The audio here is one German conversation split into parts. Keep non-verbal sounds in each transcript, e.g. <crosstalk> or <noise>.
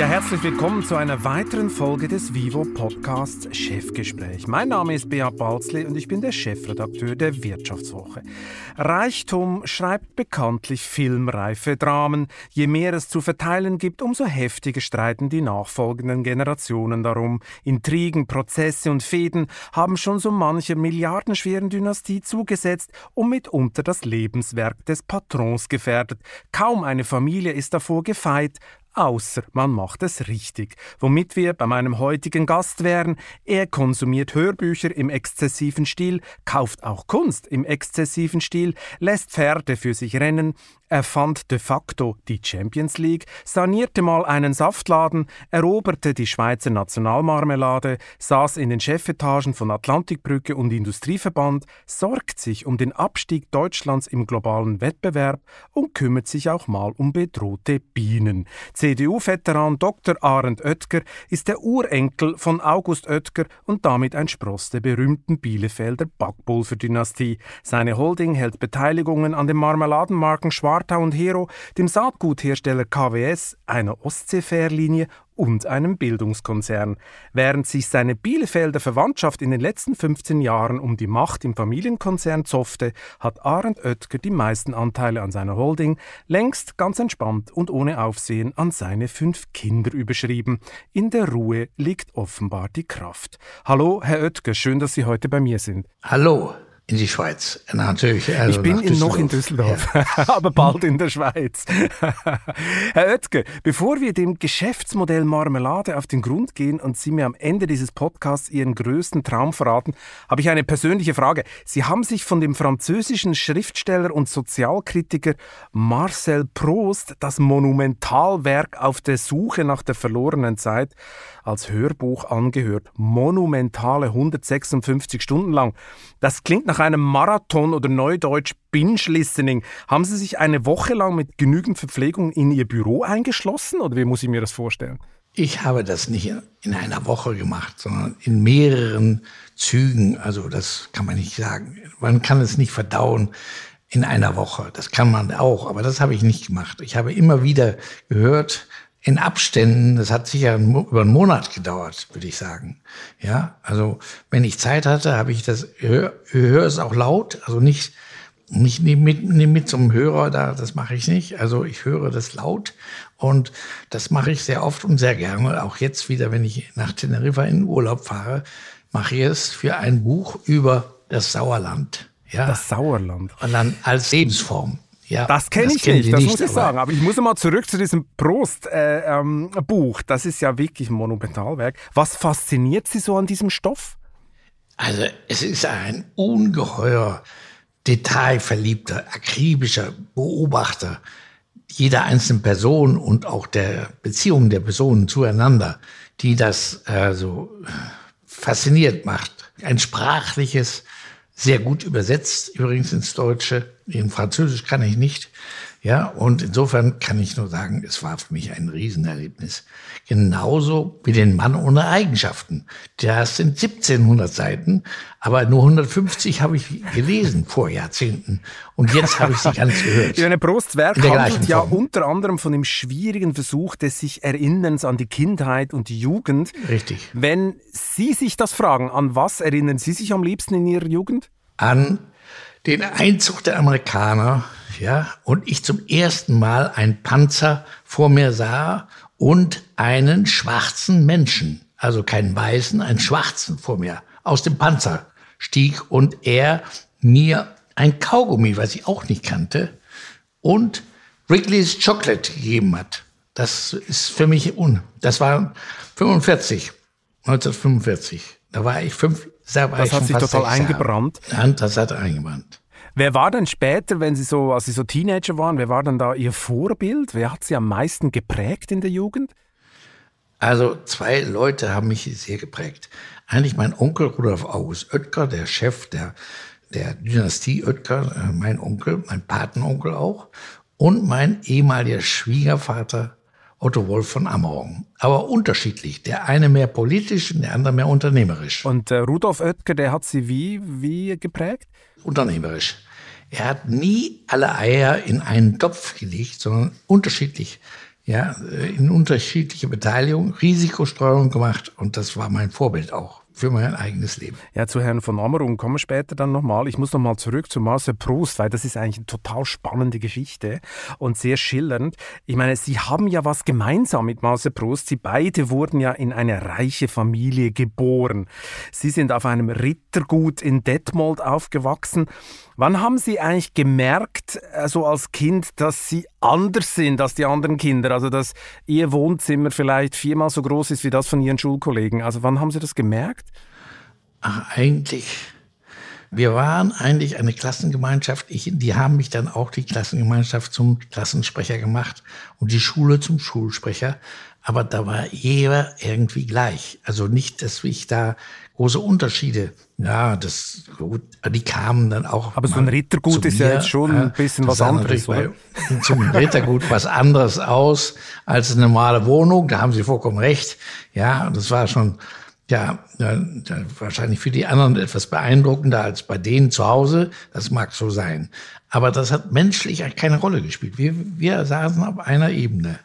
Ja, herzlich willkommen zu einer weiteren Folge des Vivo Podcasts Chefgespräch. Mein Name ist Beat Balzli und ich bin der Chefredakteur der Wirtschaftswoche. Reichtum schreibt bekanntlich filmreife Dramen. Je mehr es zu verteilen gibt, umso heftiger streiten die nachfolgenden Generationen darum. Intrigen, Prozesse und Fäden haben schon so mancher milliardenschweren Dynastie zugesetzt und mitunter das Lebenswerk des Patrons gefährdet. Kaum eine Familie ist davor gefeit, außer man macht es richtig. Womit wir bei meinem heutigen Gast wären. Er konsumiert Hörbücher im exzessiven Stil, kauft auch Kunst im exzessiven Stil, lässt Pferde für sich rennen, erfand de facto die Champions League, sanierte mal einen Saftladen, eroberte die Schweizer Nationalmarmelade, saß in den Chefetagen von Atlantikbrücke und Industrieverband, sorgt sich um den Abstieg Deutschlands im globalen Wettbewerb und kümmert sich auch mal um bedrohte Bienen. CDU-Veteran Dr. Arend Oetker ist der Urenkel von August Oetker und damit ein Spross der berühmten Bielefelder Backpulverdynastie. Seine Holding hält Beteiligungen an den Marmeladenmarken Schwartau und Hero, dem Saatguthersteller KWS, einer Ostseefährlinie und einem Bildungskonzern. Während sich seine Bielefelder Verwandtschaft in den letzten 15 Jahren um die Macht im Familienkonzern zoffte, hat Arend Oetker die meisten Anteile an seiner Holding längst ganz entspannt und ohne Aufsehen an seine fünf Kinder überschrieben. In der Ruhe liegt offenbar die Kraft. Hallo, Herr Oetker, schön, dass Sie heute bei mir sind. Hallo in die Schweiz. Natürlich. Also ich bin noch in Düsseldorf, ja. <laughs> aber bald in der Schweiz. <laughs> Herr Oetker, bevor wir dem Geschäftsmodell Marmelade auf den Grund gehen und Sie mir am Ende dieses Podcasts Ihren größten Traum verraten, habe ich eine persönliche Frage. Sie haben sich von dem französischen Schriftsteller und Sozialkritiker Marcel Proust das Monumentalwerk auf der Suche nach der verlorenen Zeit als Hörbuch angehört. Monumentale 156 Stunden lang. Das klingt nach einem Marathon oder Neudeutsch Binge-Listening. Haben Sie sich eine Woche lang mit genügend Verpflegung in Ihr Büro eingeschlossen oder wie muss ich mir das vorstellen? Ich habe das nicht in einer Woche gemacht, sondern in mehreren Zügen. Also das kann man nicht sagen. Man kann es nicht verdauen in einer Woche. Das kann man auch, aber das habe ich nicht gemacht. Ich habe immer wieder gehört, in Abständen, das hat sicher über einen Monat gedauert, würde ich sagen. Ja, also wenn ich Zeit hatte, habe ich das, höre hör es auch laut, also nicht, nicht mit, mit einem Hörer da, das mache ich nicht. Also ich höre das laut und das mache ich sehr oft und sehr gerne. Auch jetzt wieder, wenn ich nach Teneriffa in Urlaub fahre, mache ich es für ein Buch über das Sauerland. Ja, das Sauerland. Und dann als Lebensform. Ja, das kenne ich nicht, das nicht, muss ich sagen. Aber ich muss mal zurück zu diesem Prost-Buch. Äh, ähm, das ist ja wirklich ein Monumentalwerk. Was fasziniert Sie so an diesem Stoff? Also es ist ein ungeheuer detailverliebter, akribischer Beobachter jeder einzelnen Person und auch der Beziehungen der Personen zueinander, die das äh, so fasziniert macht. Ein sprachliches, sehr gut übersetzt, übrigens ins Deutsche. In Französisch kann ich nicht. Ja, und insofern kann ich nur sagen, es war für mich ein Riesenerlebnis. Genauso wie den Mann ohne Eigenschaften. Das sind 1700 Seiten, aber nur 150 habe ich gelesen vor Jahrzehnten. Und jetzt habe ich sie ganz gehört. Irene Prosts Werk handelt ja unter anderem von dem schwierigen Versuch des sich Erinnerns an die Kindheit und die Jugend. Richtig. Wenn Sie sich das fragen, an was erinnern Sie sich am liebsten in Ihrer Jugend? An den Einzug der Amerikaner, ja, und ich zum ersten Mal einen Panzer vor mir sah und einen schwarzen Menschen, also keinen weißen, einen schwarzen vor mir aus dem Panzer stieg und er mir ein Kaugummi, was ich auch nicht kannte, und Wrigley's Chocolate gegeben hat. Das ist für mich un. Das war 45, 1945. Da war ich fünf, war das hat sich total eingebrannt. Ja, das hat eingebrannt. Wer war denn später, wenn Sie so, als Sie so Teenager waren, wer war denn da Ihr Vorbild? Wer hat Sie am meisten geprägt in der Jugend? Also zwei Leute haben mich sehr geprägt. Eigentlich mein Onkel Rudolf August Oetker, der Chef der, der Dynastie Oetker, äh, mein Onkel, mein Patenonkel auch, und mein ehemaliger Schwiegervater Otto Wolf von Ammerung. Aber unterschiedlich. Der eine mehr politisch und der andere mehr unternehmerisch. Und äh, Rudolf Oetker, der hat Sie wie, wie geprägt? Unternehmerisch. Er hat nie alle Eier in einen Topf gelegt, sondern unterschiedlich, ja, in unterschiedliche Beteiligung, Risikostreuung gemacht und das war mein Vorbild auch für mein eigenes Leben. Ja, zu Herrn von Ammerung kommen wir später dann nochmal. Ich muss nochmal zurück zu Marcel Proust, weil das ist eigentlich eine total spannende Geschichte und sehr schillernd. Ich meine, Sie haben ja was gemeinsam mit Marcel Proust. Sie beide wurden ja in eine reiche Familie geboren. Sie sind auf einem Rittergut in Detmold aufgewachsen. Wann haben Sie eigentlich gemerkt, so also als Kind, dass Sie anders sind als die anderen Kinder? Also, dass Ihr Wohnzimmer vielleicht viermal so groß ist wie das von Ihren Schulkollegen. Also, wann haben Sie das gemerkt? Ach, eigentlich. Wir waren eigentlich eine Klassengemeinschaft. Ich, die haben mich dann auch die Klassengemeinschaft zum Klassensprecher gemacht und die Schule zum Schulsprecher. Aber da war jeder irgendwie gleich. Also nicht, dass ich da große Unterschiede. Ja, das gut, die kamen dann auch. Aber so ein Rittergut ist ja jetzt schon ein bisschen was anderes. Bei, <laughs> zum Rittergut was anderes aus als eine normale Wohnung. Da haben Sie vollkommen recht. Ja, und das war schon ja, wahrscheinlich für die anderen etwas beeindruckender als bei denen zu Hause. Das mag so sein. Aber das hat menschlich keine Rolle gespielt. Wir, wir saßen auf einer Ebene.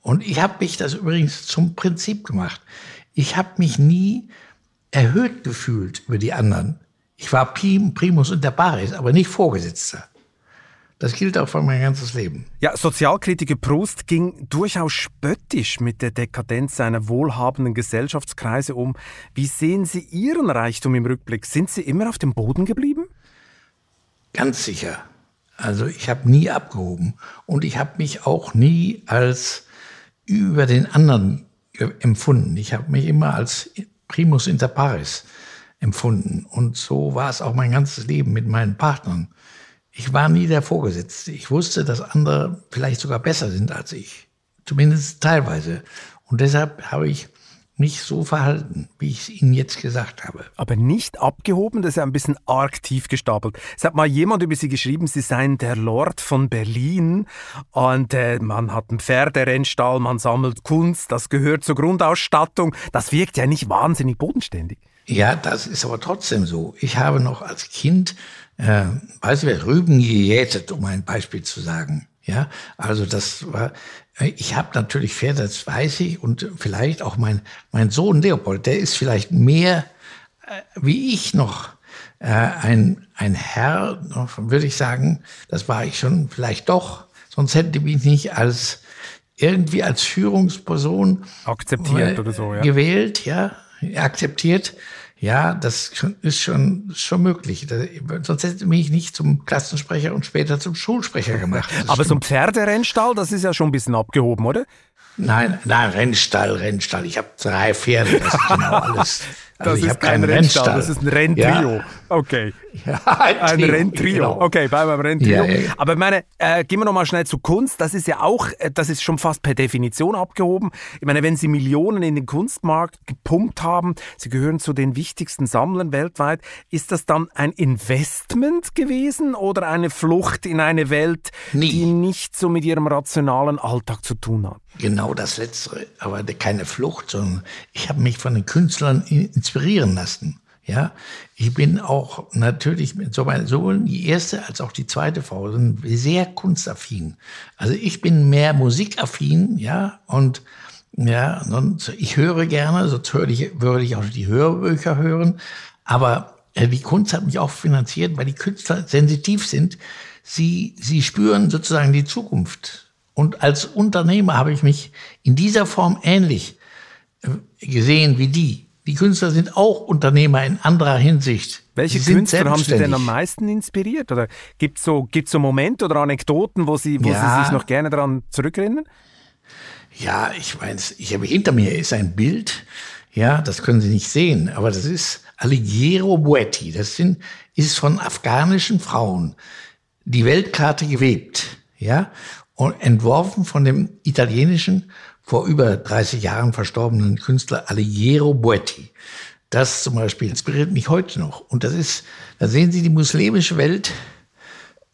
Und ich habe mich das übrigens zum Prinzip gemacht. Ich habe mich nie erhöht gefühlt über die anderen. Ich war Primus und der Paris, aber nicht Vorgesetzter. Das gilt auch für mein ganzes Leben. Ja, Sozialkritiker Proust ging durchaus spöttisch mit der Dekadenz seiner wohlhabenden Gesellschaftskreise um. Wie sehen Sie Ihren Reichtum im Rückblick? Sind Sie immer auf dem Boden geblieben? Ganz sicher. Also ich habe nie abgehoben und ich habe mich auch nie als über den anderen empfunden. Ich habe mich immer als primus inter pares empfunden. Und so war es auch mein ganzes Leben mit meinen Partnern. Ich war nie der Vorgesetzte. Ich wusste, dass andere vielleicht sogar besser sind als ich. Zumindest teilweise. Und deshalb habe ich mich so verhalten, wie ich es Ihnen jetzt gesagt habe. Aber nicht abgehoben, das ist ja ein bisschen arg tief gestapelt. Es hat mal jemand über Sie geschrieben, Sie seien der Lord von Berlin und äh, man hat einen Pferderennstall, man sammelt Kunst, das gehört zur Grundausstattung. Das wirkt ja nicht wahnsinnig bodenständig. Ja, das ist aber trotzdem so. Ich habe noch als Kind, äh, weiß ich, Rüben gejätet, um ein Beispiel zu sagen. Ja, also das war, ich habe natürlich Pferde, das weiß ich, und vielleicht auch mein, mein Sohn Leopold, der ist vielleicht mehr äh, wie ich noch äh, ein, ein Herr, würde ich sagen, das war ich schon vielleicht doch, sonst hätte ich mich nicht als irgendwie als Führungsperson akzeptiert oder so, ja. gewählt, ja, akzeptiert. Ja, das ist schon, schon möglich. sonst hätte mich nicht zum Klassensprecher und später zum Schulsprecher gemacht. Das Aber stimmt. so ein Pferderennstall, das ist ja schon ein bisschen abgehoben, oder? Nein, nein, Rennstall, Rennstall. Ich habe drei Pferde, das ist genau <laughs> alles. Also das ist kein Rennstall, Rennstall, das ist ein Renntrio. Ja. Okay. <laughs> Ja, ein, ein Renntrio. Genau. Okay, bleiben wir beim Renntrio. Ja. Aber ich meine, äh, gehen wir nochmal schnell zu Kunst. Das ist ja auch, äh, das ist schon fast per Definition abgehoben. Ich meine, wenn Sie Millionen in den Kunstmarkt gepumpt haben, Sie gehören zu den wichtigsten Sammlern weltweit, ist das dann ein Investment gewesen oder eine Flucht in eine Welt, Nie. die nicht so mit Ihrem rationalen Alltag zu tun hat? Genau das Letztere, aber keine Flucht, sondern ich habe mich von den Künstlern inspirieren lassen. Ja, ich bin auch natürlich mit so meine, sowohl die erste als auch die zweite Frau sind sehr kunstaffin. Also ich bin mehr musikaffin, ja, und ja, und ich höre gerne, sonst würde ich, würde ich auch die Hörbücher hören. Aber äh, die Kunst hat mich auch finanziert, weil die Künstler sensitiv sind. Sie, sie spüren sozusagen die Zukunft. Und als Unternehmer habe ich mich in dieser Form ähnlich äh, gesehen wie die. Die Künstler sind auch Unternehmer in anderer Hinsicht. Welche Künstler haben Sie denn am meisten inspiriert? Oder gibt es so, gibt's so Momente oder Anekdoten, wo, Sie, wo ja. Sie sich noch gerne daran zurückerinnern? Ja, ich meine, ich habe hinter mir ist ein Bild, ja, das können Sie nicht sehen, aber das ist Alighiero Boetti. Das sind, ist von afghanischen Frauen die Weltkarte gewebt, ja, und entworfen von dem italienischen vor über 30 Jahren verstorbenen Künstler Alighiero Boetti. Das zum Beispiel inspiriert mich heute noch. Und das ist, da sehen Sie die muslimische Welt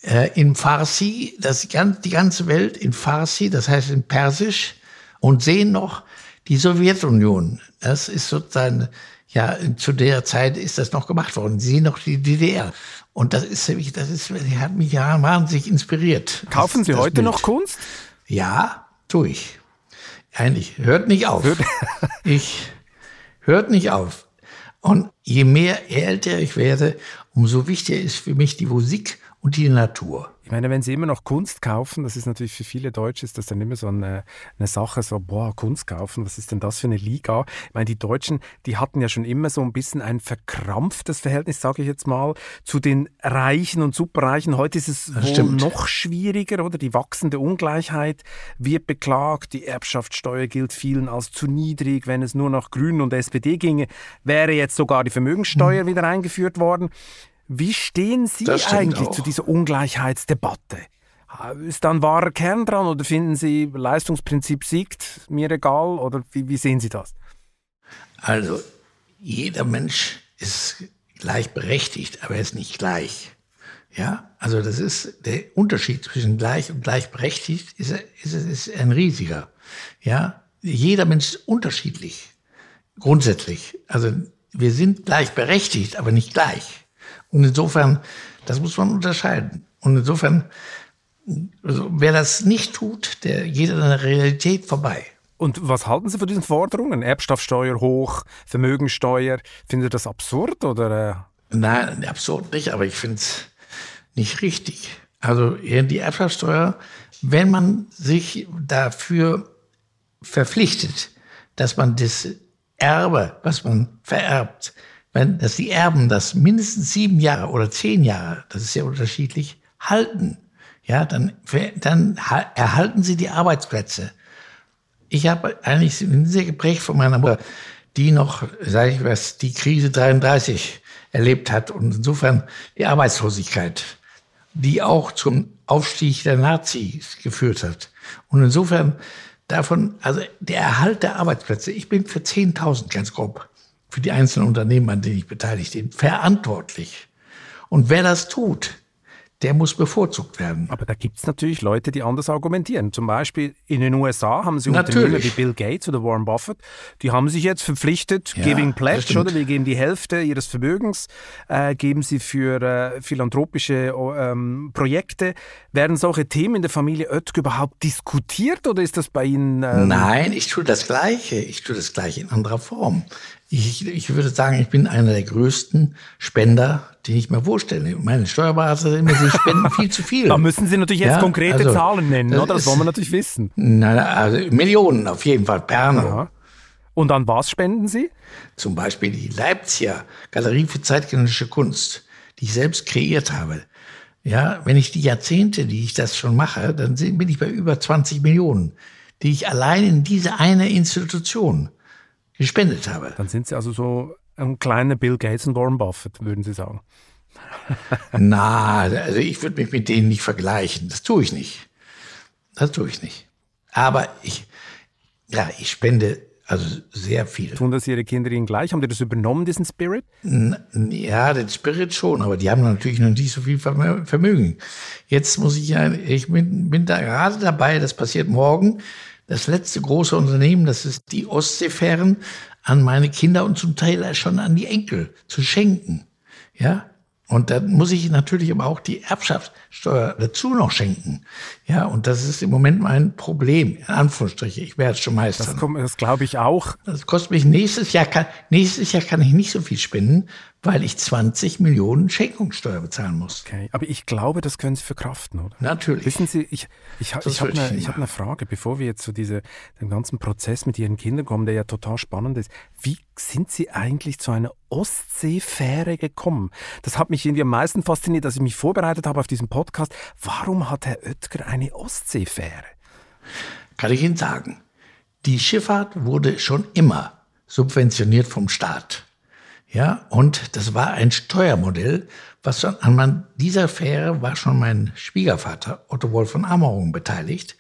äh, in Farsi, das, die ganze Welt in Farsi, das heißt in Persisch, und sehen noch die Sowjetunion. Das ist sozusagen, ja, zu der Zeit ist das noch gemacht worden. Sie sehen noch die DDR. Und das ist, das ist, hat mich ja wahnsinnig inspiriert. Kaufen das, Sie heute Bild. noch Kunst? Ja, tue ich. Eigentlich, hört nicht auf. Hört <laughs> ich, hört nicht auf. Und je mehr älter ich werde, umso wichtiger ist für mich die Musik und die Natur. Ich meine, wenn Sie immer noch Kunst kaufen, das ist natürlich für viele Deutsche ist das dann immer so eine, eine Sache, so, boah, Kunst kaufen, was ist denn das für eine Liga? Ich meine, die Deutschen, die hatten ja schon immer so ein bisschen ein verkrampftes Verhältnis, sage ich jetzt mal, zu den Reichen und Superreichen. Heute ist es noch schwieriger, oder? Die wachsende Ungleichheit wird beklagt, die Erbschaftssteuer gilt vielen als zu niedrig. Wenn es nur nach Grünen und SPD ginge, wäre jetzt sogar die Vermögenssteuer hm. wieder eingeführt worden. Wie stehen Sie eigentlich auch. zu dieser Ungleichheitsdebatte? Ist da ein wahrer Kern dran oder finden Sie, Leistungsprinzip siegt, mir egal? Oder wie, wie sehen Sie das? Also, jeder Mensch ist gleichberechtigt, aber er ist nicht gleich. Ja, also das ist der Unterschied zwischen gleich und gleichberechtigt ist, ist, ist ein riesiger. Ja, jeder Mensch ist unterschiedlich. Grundsätzlich. Also wir sind gleichberechtigt, aber nicht gleich. Und insofern, das muss man unterscheiden. Und insofern, also wer das nicht tut, der geht an der Realität vorbei. Und was halten Sie von diesen Forderungen? Erbschaftssteuer hoch, Vermögensteuer. Finden Sie das absurd oder? Äh? Nein, absurd nicht, aber ich finde es nicht richtig. Also die Erbschaftssteuer, wenn man sich dafür verpflichtet, dass man das Erbe, was man vererbt, wenn, dass die Erben das mindestens sieben Jahre oder zehn Jahre, das ist ja unterschiedlich, halten, ja, dann, dann erhalten sie die Arbeitsplätze. Ich habe eigentlich sehr geprägt von meiner Mutter, die noch, sage ich was, die Krise 33 erlebt hat und insofern die Arbeitslosigkeit, die auch zum Aufstieg der Nazis geführt hat. Und insofern davon, also der Erhalt der Arbeitsplätze, ich bin für 10.000 ganz grob für die einzelnen Unternehmen, an denen ich beteiligt bin, verantwortlich. Und wer das tut, der muss bevorzugt werden. Aber da gibt es natürlich Leute, die anders argumentieren. Zum Beispiel in den USA haben sie natürlich. Unternehmer wie Bill Gates oder Warren Buffett, die haben sich jetzt verpflichtet, ja, Giving Pledge, oder wir geben die Hälfte ihres Vermögens, äh, geben sie für äh, philanthropische ähm, Projekte. Werden solche Themen in der Familie Oetker überhaupt diskutiert oder ist das bei Ihnen? Ähm Nein, ich tue das Gleiche. Ich tue das Gleiche in anderer Form. Ich, ich würde sagen, ich bin einer der größten Spender, die ich mir vorstelle. Meine Steuerberater immer, sie spenden viel zu viel. <laughs> Da müssen Sie natürlich jetzt ja, konkrete also, Zahlen nennen, das oder? Das wollen wir natürlich wissen. Nein, also Millionen auf jeden Fall, Perno. Und an was spenden Sie? Zum Beispiel die Leipziger Galerie für zeitgenössische Kunst, die ich selbst kreiert habe. Ja, wenn ich die Jahrzehnte, die ich das schon mache, dann bin ich bei über 20 Millionen, die ich allein in diese eine Institution gespendet habe. Dann sind Sie also so ein kleiner Bill Gates und Warren Buffett, würden Sie sagen. <laughs> Na, also ich würde mich mit denen nicht vergleichen. Das tue ich nicht. Das tue ich nicht. Aber ich, ja, ich spende also sehr viel. Tun das Ihre Kinder Ihnen gleich? Haben die das übernommen, diesen Spirit? Ja, den Spirit schon, aber die haben natürlich noch nicht so viel Vermögen. Jetzt muss ich ja, ich bin, bin da gerade dabei, das passiert morgen, das letzte große Unternehmen, das ist die Ostseefähren, an meine Kinder und zum Teil schon an die Enkel zu schenken. Ja, und dann muss ich natürlich aber auch die Erbschaftssteuer dazu noch schenken. Ja, und das ist im Moment mein Problem, in Anführungsstriche. Ich werde es schon meistern. Das, das glaube ich auch. Das kostet mich nächstes Jahr, kann, nächstes Jahr kann ich nicht so viel spenden, weil ich 20 Millionen Schenkungssteuer bezahlen muss. Okay, aber ich glaube, das können Sie verkraften, oder? Natürlich. Wissen Sie, ich, ich, ich habe eine, hab eine Frage, bevor wir jetzt zu diese, dem ganzen Prozess mit Ihren Kindern kommen, der ja total spannend ist. Wie sind Sie eigentlich zu einer Ostseefähre gekommen? Das hat mich irgendwie am meisten fasziniert, als ich mich vorbereitet habe auf diesen Podcast. Warum hat Herr Oetker eine Ostseefähre? Kann ich Ihnen sagen. Die Schifffahrt wurde schon immer subventioniert vom Staat. Ja, und das war ein Steuermodell, was an dieser Fähre war schon mein Schwiegervater Otto Wolf von Ammerung beteiligt.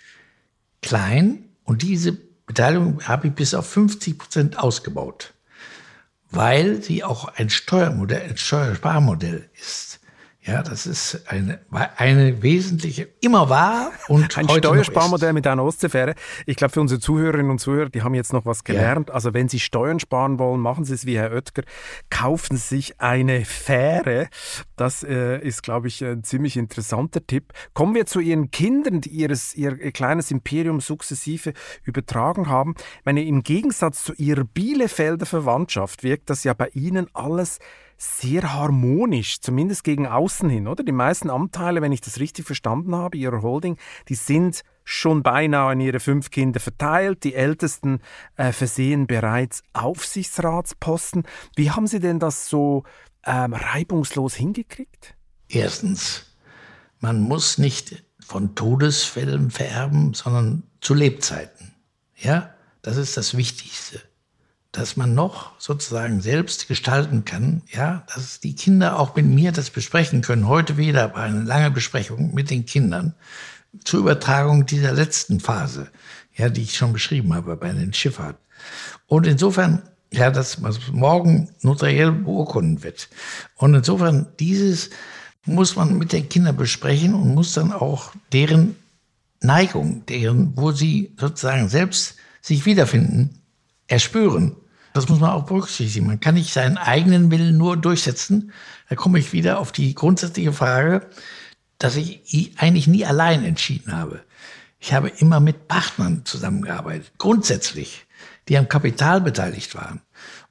Klein und diese Beteiligung habe ich bis auf 50 Prozent ausgebaut, weil sie auch ein Steuermodell, ein Steuersparmodell ist. Ja, das ist eine, eine wesentliche, immer wahr und ein Steuersparmodell mit einer Ostseefähre. Ich glaube, für unsere Zuhörerinnen und Zuhörer, die haben jetzt noch was gelernt. Ja. Also wenn Sie Steuern sparen wollen, machen Sie es wie Herr Oetker, kaufen Sie sich eine Fähre. Das äh, ist, glaube ich, ein ziemlich interessanter Tipp. Kommen wir zu Ihren Kindern, die ihres, ihr, ihr kleines Imperium sukzessive übertragen haben. Ich meine, im Gegensatz zu Ihrer Bielefelder Verwandtschaft wirkt das ja bei Ihnen alles sehr harmonisch, zumindest gegen außen hin, oder? Die meisten Anteile, wenn ich das richtig verstanden habe, Ihrer Holding, die sind schon beinahe an ihre fünf Kinder verteilt. Die Ältesten äh, versehen bereits Aufsichtsratsposten. Wie haben Sie denn das so ähm, reibungslos hingekriegt? Erstens, man muss nicht von Todesfällen vererben, sondern zu Lebzeiten. Ja, das ist das Wichtigste dass man noch sozusagen selbst gestalten kann, ja, dass die Kinder auch mit mir das besprechen können. Heute wieder bei einer langen Besprechung mit den Kindern zur Übertragung dieser letzten Phase, ja, die ich schon beschrieben habe bei den Schifffahrt. Und insofern, ja, dass was morgen notariell beurkunden wird. Und insofern dieses muss man mit den Kindern besprechen und muss dann auch deren Neigung, deren, wo sie sozusagen selbst sich wiederfinden, erspüren. Das muss man auch berücksichtigen. Man kann nicht seinen eigenen Willen nur durchsetzen. Da komme ich wieder auf die grundsätzliche Frage, dass ich eigentlich nie allein entschieden habe. Ich habe immer mit Partnern zusammengearbeitet, grundsätzlich, die am Kapital beteiligt waren.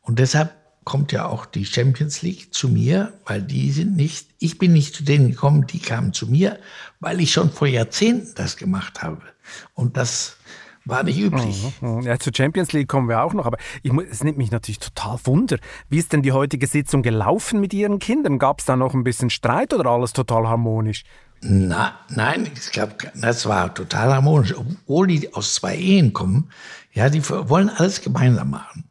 Und deshalb kommt ja auch die Champions League zu mir, weil die sind nicht, ich bin nicht zu denen gekommen, die kamen zu mir, weil ich schon vor Jahrzehnten das gemacht habe. Und das war nicht üblich. Mhm. Ja, zur Champions League kommen wir auch noch, aber ich, es nimmt mich natürlich total Wunder. Wie ist denn die heutige Sitzung gelaufen mit Ihren Kindern? Gab es da noch ein bisschen Streit oder alles total harmonisch? Na, nein, ich glaube, das war total harmonisch. Obwohl die aus zwei Ehen kommen, ja, die wollen alles gemeinsam machen.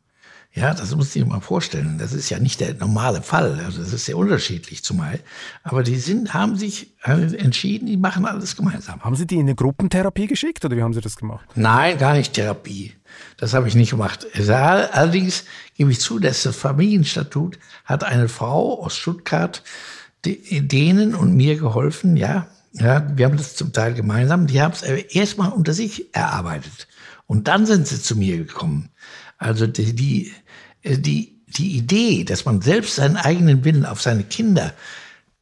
Ja, das muss ich mal vorstellen. Das ist ja nicht der normale Fall. Also das ist sehr unterschiedlich zumal. Aber die sind, haben sich entschieden, die machen alles gemeinsam. Haben Sie die in eine Gruppentherapie geschickt oder wie haben Sie das gemacht? Nein, gar nicht Therapie. Das habe ich nicht gemacht. Allerdings gebe ich zu, dass das Familienstatut hat eine Frau aus Stuttgart denen und mir geholfen, ja. Ja, wir haben das zum Teil gemeinsam. Die haben es erstmal unter sich erarbeitet. Und dann sind sie zu mir gekommen. Also die, die, äh, die, die Idee, dass man selbst seinen eigenen Willen auf seine Kinder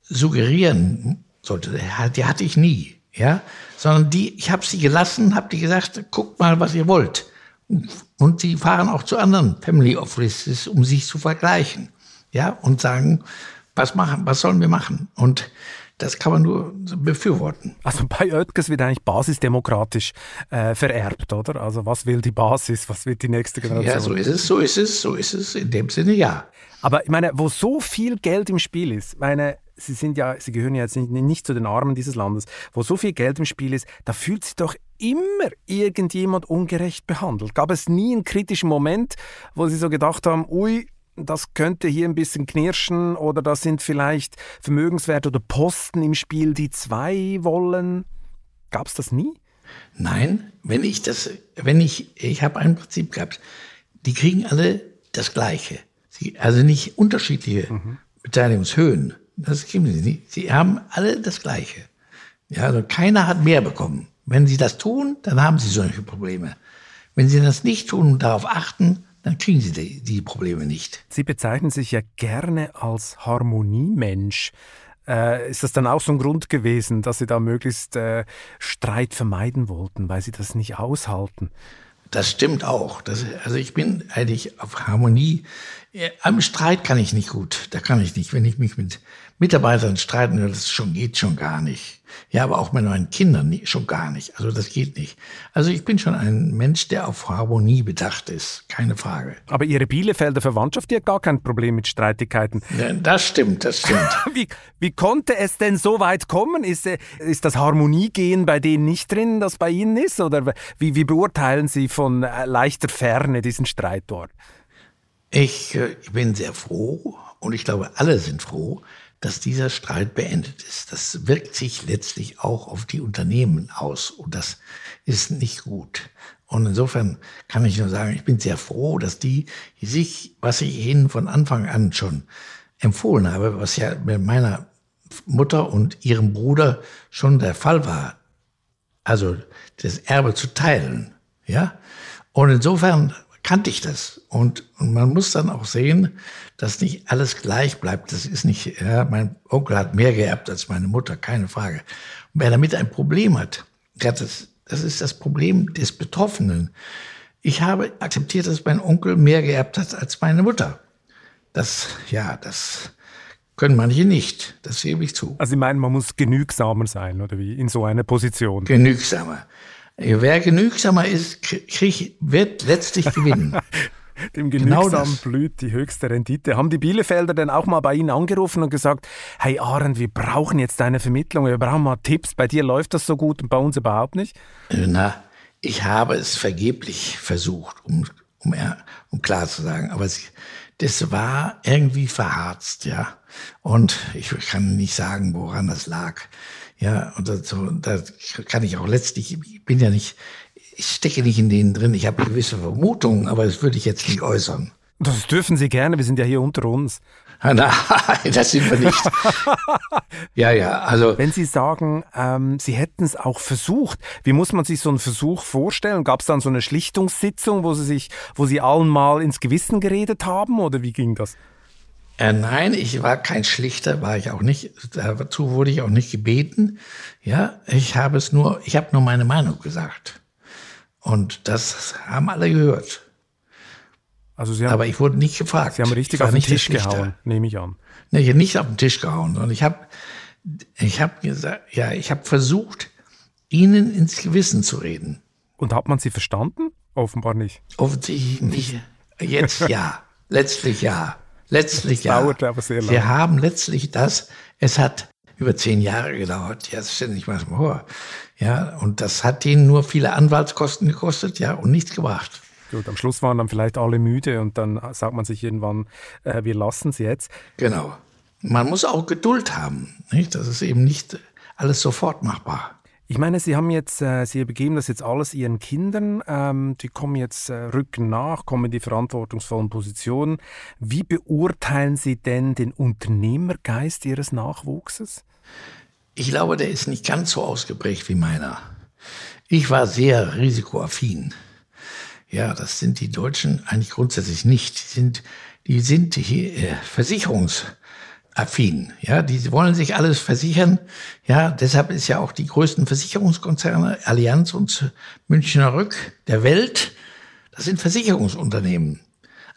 suggerieren sollte, die hatte ich nie. Ja, sondern die, ich habe sie gelassen, habe die gesagt, guckt mal, was ihr wollt. Und sie fahren auch zu anderen Family Offices, um sich zu vergleichen. Ja, und sagen, was machen, was sollen wir machen? Und das kann man nur befürworten. Also bei Oetkes wird eigentlich basisdemokratisch äh, vererbt, oder? Also was will die Basis, was will die nächste Generation? Ja, so ist es, so ist es, so ist es. In dem Sinne ja. Aber ich meine, wo so viel Geld im Spiel ist, meine, Sie sind ja, Sie gehören ja jetzt nicht, nicht zu den Armen dieses Landes, wo so viel Geld im Spiel ist, da fühlt sich doch immer irgendjemand ungerecht behandelt. Gab es nie einen kritischen Moment, wo Sie so gedacht haben, ui, das könnte hier ein bisschen knirschen oder da sind vielleicht Vermögenswerte oder Posten im Spiel, die zwei wollen. Gab es das nie? Nein, wenn ich das, wenn ich, ich habe ein Prinzip gehabt, die kriegen alle das Gleiche. Sie, also nicht unterschiedliche mhm. Beteiligungshöhen. Das kriegen sie nicht. Sie haben alle das Gleiche. Ja, also keiner hat mehr bekommen. Wenn sie das tun, dann haben sie solche Probleme. Wenn sie das nicht tun und darauf achten, dann kriegen sie die, die Probleme nicht. Sie bezeichnen sich ja gerne als Harmoniemensch. Äh, ist das dann auch so ein Grund gewesen, dass Sie da möglichst äh, Streit vermeiden wollten, weil Sie das nicht aushalten? Das stimmt auch. Das, also ich bin eigentlich auf Harmonie. Am Streit kann ich nicht gut. Da kann ich nicht. Wenn ich mich mit Mitarbeitern streiten, das schon, geht schon gar nicht. Ja, aber auch mit meinen Kindern schon gar nicht. Also das geht nicht. Also ich bin schon ein Mensch, der auf Harmonie bedacht ist. Keine Frage. Aber Ihre Bielefelder Verwandtschaft, die hat gar kein Problem mit Streitigkeiten. Ja, das stimmt, das stimmt. <laughs> wie, wie konnte es denn so weit kommen? Ist, ist das Harmoniegehen bei denen nicht drin, das bei Ihnen ist? Oder wie, wie beurteilen Sie von äh, leichter Ferne diesen Streit dort? Ich, äh, ich bin sehr froh und ich glaube, alle sind froh, dass dieser Streit beendet ist. Das wirkt sich letztlich auch auf die Unternehmen aus und das ist nicht gut. Und insofern kann ich nur sagen, ich bin sehr froh, dass die sich, was ich ihnen von Anfang an schon empfohlen habe, was ja mit meiner Mutter und ihrem Bruder schon der Fall war. Also das Erbe zu teilen. Ja? Und insofern kannte ich das. Und, und man muss dann auch sehen, dass nicht alles gleich bleibt. Das ist nicht, ja, mein Onkel hat mehr geerbt als meine Mutter, keine Frage. Und wer damit ein Problem hat, das, das ist das Problem des Betroffenen. Ich habe akzeptiert, dass mein Onkel mehr geerbt hat als meine Mutter. Das, ja, das können manche nicht. Das gebe ich zu. Also Sie meinen, man muss genügsamer sein, oder wie? In so einer Position. Genügsamer. Wer genügsamer ist, krieg, wird letztlich <laughs> gewinnen. Dem genau Genügsam genau blüht die höchste Rendite. Haben die Bielefelder denn auch mal bei Ihnen angerufen und gesagt, hey Arend, wir brauchen jetzt deine Vermittlung, wir brauchen mal Tipps, bei dir läuft das so gut und bei uns überhaupt nicht? Na, ich habe es vergeblich versucht, um, um, um klar zu sagen, aber es, das war irgendwie verharzt, ja. Und ich kann nicht sagen, woran das lag. Ja, und so, da kann ich auch letztlich, ich bin ja nicht, ich stecke nicht in denen drin. Ich habe gewisse Vermutungen, aber das würde ich jetzt nicht äußern. Das dürfen Sie gerne, wir sind ja hier unter uns. Ah, nein, <laughs> das sind wir nicht. <laughs> ja, ja, also. Wenn Sie sagen, ähm, Sie hätten es auch versucht, wie muss man sich so einen Versuch vorstellen? Gab es dann so eine Schlichtungssitzung, wo Sie sich, wo Sie allen mal ins Gewissen geredet haben oder wie ging das? Äh, nein, ich war kein Schlichter, war ich auch nicht. Dazu wurde ich auch nicht gebeten. Ja, ich habe es nur, ich habe nur meine Meinung gesagt. Und das haben alle gehört. Also Sie haben, Aber ich wurde nicht gefragt. Sie haben richtig auf den Tisch gehauen, nehme ich an. Nee, ich habe nicht auf den Tisch gehauen, sondern ich habe, ich habe gesagt, ja, ich habe versucht, Ihnen ins Gewissen zu reden. Und hat man Sie verstanden? Offenbar nicht. Offensichtlich nicht. Jetzt <laughs> ja. Letztlich ja. Letztlich das ja. Dauerte aber sehr lange. Wir haben letztlich das, es hat über zehn Jahre gedauert. Ja, das stelle ich mal vor. Ja, und das hat ihnen nur viele Anwaltskosten gekostet, ja, und nichts gebracht. Gut, am Schluss waren dann vielleicht alle müde und dann sagt man sich irgendwann, äh, wir lassen es jetzt. Genau. Man muss auch Geduld haben. Nicht? Das ist eben nicht alles sofort machbar. Ich meine, Sie haben jetzt, äh, Sie begeben das jetzt alles Ihren Kindern. Ähm, die kommen jetzt äh, rücken nach, kommen in die verantwortungsvollen Positionen. Wie beurteilen Sie denn den Unternehmergeist Ihres Nachwuchses? Ich glaube, der ist nicht ganz so ausgeprägt wie meiner. Ich war sehr risikoaffin. Ja, das sind die Deutschen eigentlich grundsätzlich nicht. Die sind, die sind hier, äh, Versicherungs- affin. Ja, die wollen sich alles versichern. Ja, deshalb ist ja auch die größten Versicherungskonzerne, Allianz und Münchner Rück der Welt, das sind Versicherungsunternehmen.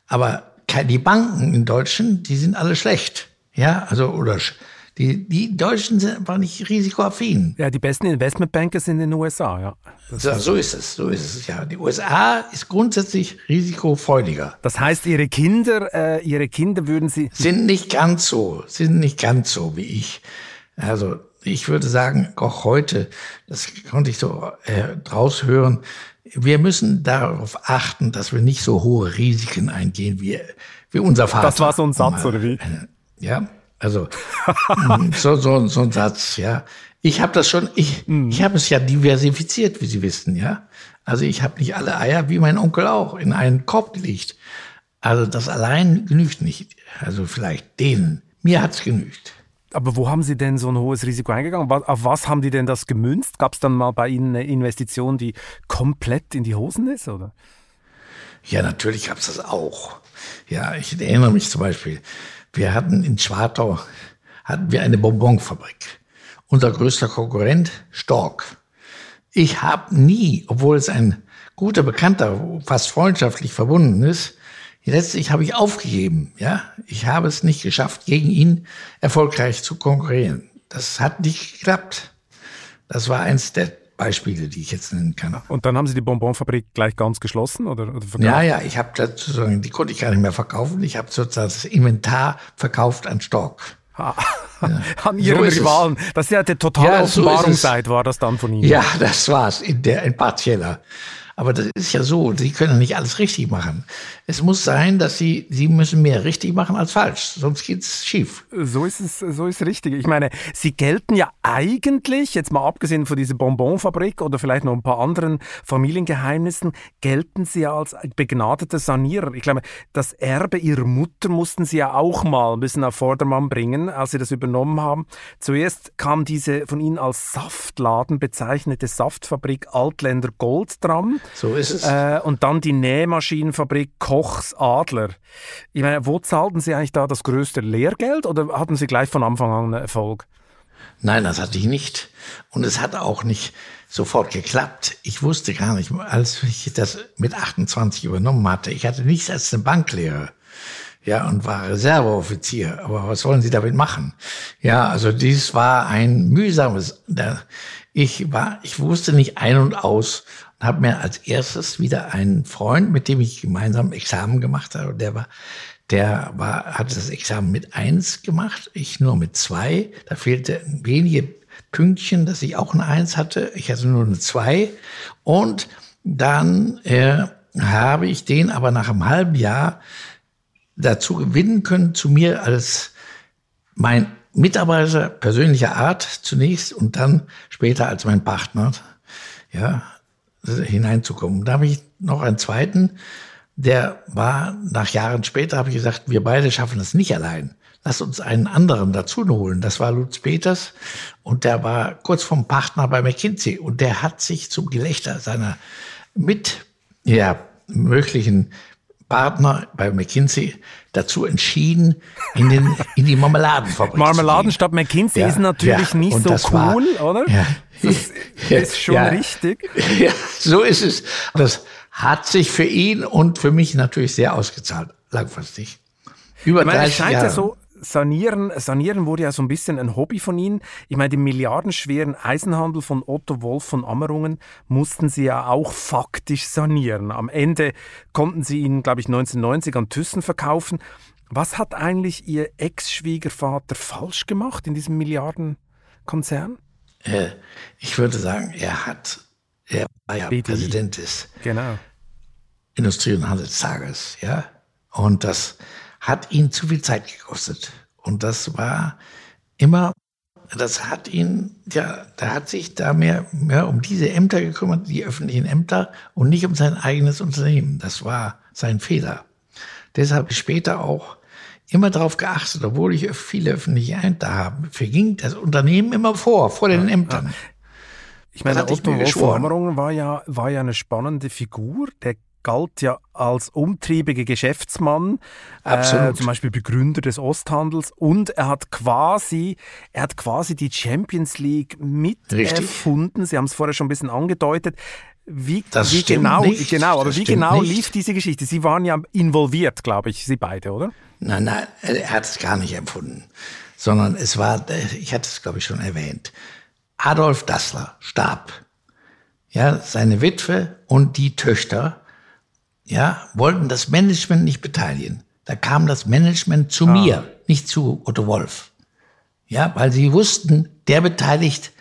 Aber die Banken in Deutschland, die sind alle schlecht. Ja, also, oder die, die Deutschen sind einfach nicht risikoaffin. Ja, die besten Investmentbanker sind in den USA, ja. So, so, ist es, so ist es, ja. Die USA ist grundsätzlich risikofreudiger. Das heißt, Ihre Kinder, äh, Ihre Kinder würden Sie... Sind nicht ganz so, sind nicht ganz so wie ich. Also, ich würde sagen, auch heute, das konnte ich so äh, draus hören, wir müssen darauf achten, dass wir nicht so hohe Risiken eingehen wie, wie unser Vater. Das war so ein Satz, oder wie? Ja, also <laughs> so, so, so ein Satz, ja. Ich habe das schon, ich, mhm. ich habe es ja diversifiziert, wie Sie wissen, ja. Also ich habe nicht alle Eier, wie mein Onkel auch, in einen Korb gelegt. Also das allein genügt nicht. Also vielleicht denen. Mir hat's genügt. Aber wo haben Sie denn so ein hohes Risiko eingegangen? Auf was haben die denn das gemünzt? Gab es dann mal bei Ihnen eine Investition, die komplett in die Hosen ist, oder? Ja, natürlich gab es das auch. Ja, ich erinnere mich zum Beispiel, wir hatten in Schwartau hatten wir eine Bonbonfabrik. Unser größter Konkurrent Stork. Ich habe nie, obwohl es ein guter Bekannter, fast freundschaftlich verbunden ist, letztlich habe ich aufgegeben. Ja, ich habe es nicht geschafft, gegen ihn erfolgreich zu konkurrieren. Das hat nicht geklappt. Das war eins der Beispiele, die ich jetzt nennen kann. Und dann haben Sie die Bonbonfabrik gleich ganz geschlossen oder, oder verkauft? Ja, ja, ich habe sozusagen, die konnte ich gar nicht mehr verkaufen. Ich habe sozusagen das Inventar verkauft an Stock. Ja. <laughs> An Ihren so Rivalen. Das ist ja der totale ja, Offenbarungszeit, so war das dann von Ihnen. Ja, das war's, in der, ein partieller. Aber das ist ja so, Sie können nicht alles richtig machen. Es muss sein, dass Sie, Sie müssen mehr richtig machen als falsch, sonst geht's schief. So ist es, so ist richtig. Ich meine, Sie gelten ja eigentlich, jetzt mal abgesehen von dieser Bonbonfabrik oder vielleicht noch ein paar anderen Familiengeheimnissen, gelten Sie ja als begnadeter Sanierer. Ich glaube, das Erbe Ihrer Mutter mussten Sie ja auch mal ein bisschen auf Vordermann bringen, als Sie das übernommen haben. Zuerst kam diese von Ihnen als Saftladen bezeichnete Saftfabrik Altländer Gold dran. So ist es. Äh, und dann die Nähmaschinenfabrik Kochs Adler. Ich meine, wo zahlten Sie eigentlich da das größte Lehrgeld oder hatten Sie gleich von Anfang an Erfolg? Nein, das hatte ich nicht. Und es hat auch nicht sofort geklappt. Ich wusste gar nicht, als ich das mit 28 übernommen hatte, ich hatte nichts als eine Banklehre. Ja, und war Reserveoffizier. Aber was wollen Sie damit machen? Ja, also dies war ein mühsames, ich war, ich wusste nicht ein und aus habe mir als erstes wieder einen Freund, mit dem ich gemeinsam Examen gemacht habe, der war, der war, hatte das Examen mit eins gemacht, ich nur mit zwei. Da fehlte wenige Pünktchen, dass ich auch eine Eins hatte. Ich hatte nur eine zwei. Und dann äh, habe ich den aber nach einem halben Jahr dazu gewinnen können, zu mir als mein Mitarbeiter persönlicher Art zunächst und dann später als mein Partner, ja, hineinzukommen. Da habe ich noch einen zweiten, der war nach Jahren später, habe ich gesagt, wir beide schaffen das nicht allein. Lass uns einen anderen dazu holen. Das war Lutz Peters und der war kurz vom Partner bei McKinsey und der hat sich zum Gelächter seiner mit ja, möglichen Partner bei McKinsey dazu entschieden, in, den, in die Marmeladenfabrik Marmeladen statt McKinsey ja, ist natürlich ja, nicht so cool, war, oder? Ja, das ist schon richtig. <laughs> Ja, so ist es. Das hat sich für ihn und für mich natürlich sehr ausgezahlt, langfristig. Über ich meine, 30 Jahre. Ja so, Sanieren, Sanieren wurde ja so ein bisschen ein Hobby von Ihnen. Ich meine, den milliardenschweren Eisenhandel von Otto Wolf von Ammerungen mussten Sie ja auch faktisch sanieren. Am Ende konnten Sie ihn, glaube ich, 1990 an Thyssen verkaufen. Was hat eigentlich Ihr Ex-Schwiegervater falsch gemacht in diesem Milliardenkonzern? Äh, ich würde sagen, er hat, er war ja BDI. Präsident des genau. Industrie- und Handelstages, ja. Und das hat ihn zu viel Zeit gekostet. Und das war immer, das hat ihn, ja, da hat sich da mehr, mehr um diese Ämter gekümmert, die öffentlichen Ämter und nicht um sein eigenes Unternehmen. Das war sein Fehler. Deshalb später auch immer darauf geachtet, obwohl ich viele öffentliche Ämter habe, verging das Unternehmen immer vor, vor den Ämtern. Ich meine, Otto Wolf war ja, war ja eine spannende Figur. Der galt ja als umtriebiger Geschäftsmann, äh, zum Beispiel Begründer des Osthandels und er hat quasi, er hat quasi die Champions League miterfunden. Sie haben es vorher schon ein bisschen angedeutet. Wie, das wie genau, nicht. genau, aber das wie genau nicht. lief diese Geschichte? Sie waren ja involviert, glaube ich, Sie beide, oder? Nein, nein, er hat es gar nicht empfunden, sondern es war, ich hatte es, glaube ich, schon erwähnt. Adolf Dassler starb. Ja, seine Witwe und die Töchter ja, wollten das Management nicht beteiligen. Da kam das Management zu ah. mir, nicht zu Otto Wolf. Ja, weil sie wussten, der beteiligt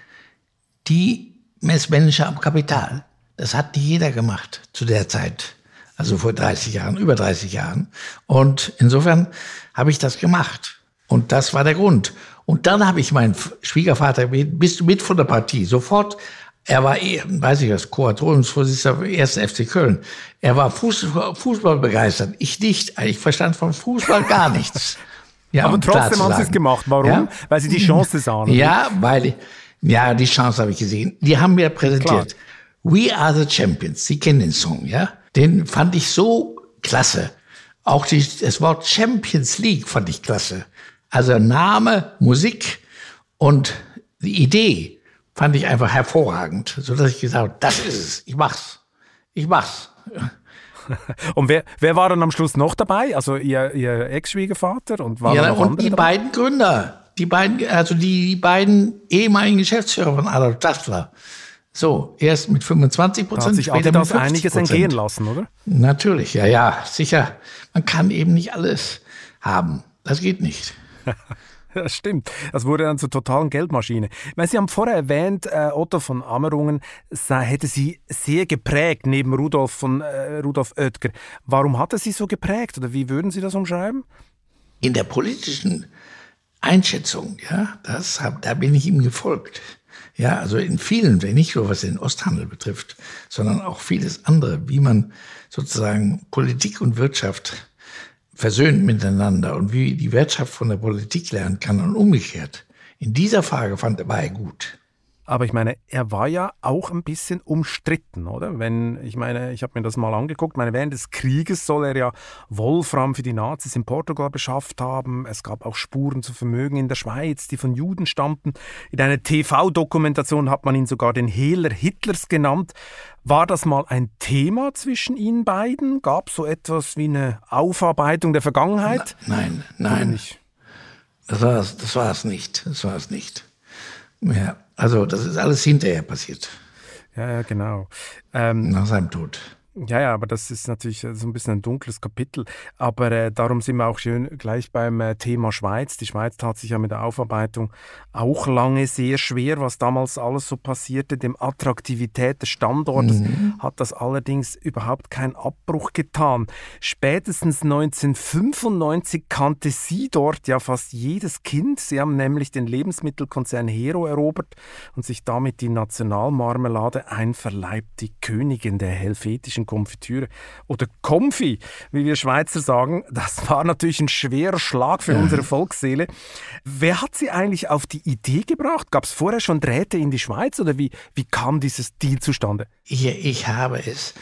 die Messmanager am Kapital. Das hat nicht jeder gemacht zu der Zeit. Also vor 30 Jahren, über 30 Jahren. Und insofern habe ich das gemacht. Und das war der Grund. Und dann habe ich meinen Schwiegervater, bist du mit von der Partie? Sofort er war, weiß ich was, Kuratoriumsvorsitzender 1. FC Köln. Er war Fußball, Fußball begeistert. Ich nicht. Ich verstand vom Fußball gar nichts. <laughs> Ja, Aber trotzdem haben Sie es gemacht. Warum? Ja? Weil Sie die Chance <laughs> sahen. Ja, weil, ja, die Chance habe ich gesehen. Die haben mir präsentiert. Klar. We are the champions. Sie kennen den Song, ja? Den fand ich so klasse. Auch die, das Wort Champions League fand ich klasse. Also Name, Musik und die Idee fand ich einfach hervorragend, so dass ich gesagt habe, das ist es, ich mach's, ich mach's. <laughs> Und wer, wer war dann am Schluss noch dabei? Also Ihr, Ihr Ex-Schwiegervater und war ja, und die dabei? beiden Gründer, die beiden, also die beiden ehemaligen Geschäftsführer von Adolf Dassler. So, erst mit 25 Prozent, später mit 50 einiges entgehen lassen, oder? Natürlich, ja, ja, sicher. Man kann eben nicht alles haben. Das geht nicht. <laughs> <laughs> Das stimmt. Das wurde dann zur totalen Geldmaschine. Meine, Sie haben vorher erwähnt, äh, Otto von Ammerungen sei, hätte Sie sehr geprägt, neben Rudolf von äh, Rudolf Oetker. Warum hat er Sie so geprägt oder wie würden Sie das umschreiben? In der politischen Einschätzung, ja, das hab, da bin ich ihm gefolgt. Ja, also in vielen, nicht nur was den Osthandel betrifft, sondern auch vieles andere, wie man sozusagen Politik und Wirtschaft versöhnt miteinander und wie die Wirtschaft von der Politik lernen kann und umgekehrt. In dieser Frage fand er bei gut. Aber ich meine, er war ja auch ein bisschen umstritten, oder? Wenn, ich meine, ich habe mir das mal angeguckt, meine, während des Krieges soll er ja Wolfram für die Nazis in Portugal beschafft haben. Es gab auch Spuren zu Vermögen in der Schweiz, die von Juden stammten. In einer TV-Dokumentation hat man ihn sogar den Hehler Hitlers genannt. War das mal ein Thema zwischen Ihnen beiden? Gab es so etwas wie eine Aufarbeitung der Vergangenheit? nein, nein. Das war es das war's nicht. Das war es nicht. Ja, also das ist alles hinterher passiert. Ja, ja, genau. Ähm, Nach seinem Tod. Ja, ja, aber das ist natürlich so ein bisschen ein dunkles Kapitel. Aber äh, darum sind wir auch schön gleich beim äh, Thema Schweiz. Die Schweiz tat sich ja mit der Aufarbeitung auch lange sehr schwer, was damals alles so passierte. Dem Attraktivität des Standortes mhm. hat das allerdings überhaupt keinen Abbruch getan. Spätestens 1995 kannte sie dort ja fast jedes Kind. Sie haben nämlich den Lebensmittelkonzern Hero erobert und sich damit die Nationalmarmelade einverleibt, die Königin der helvetischen Konfitüre oder Konfi, wie wir Schweizer sagen. Das war natürlich ein schwerer Schlag für unsere Volksseele. Wer hat sie eigentlich auf die Idee gebracht? Gab es vorher schon Drähte in die Schweiz oder wie, wie kam dieses Deal zustande? Ich, ich habe es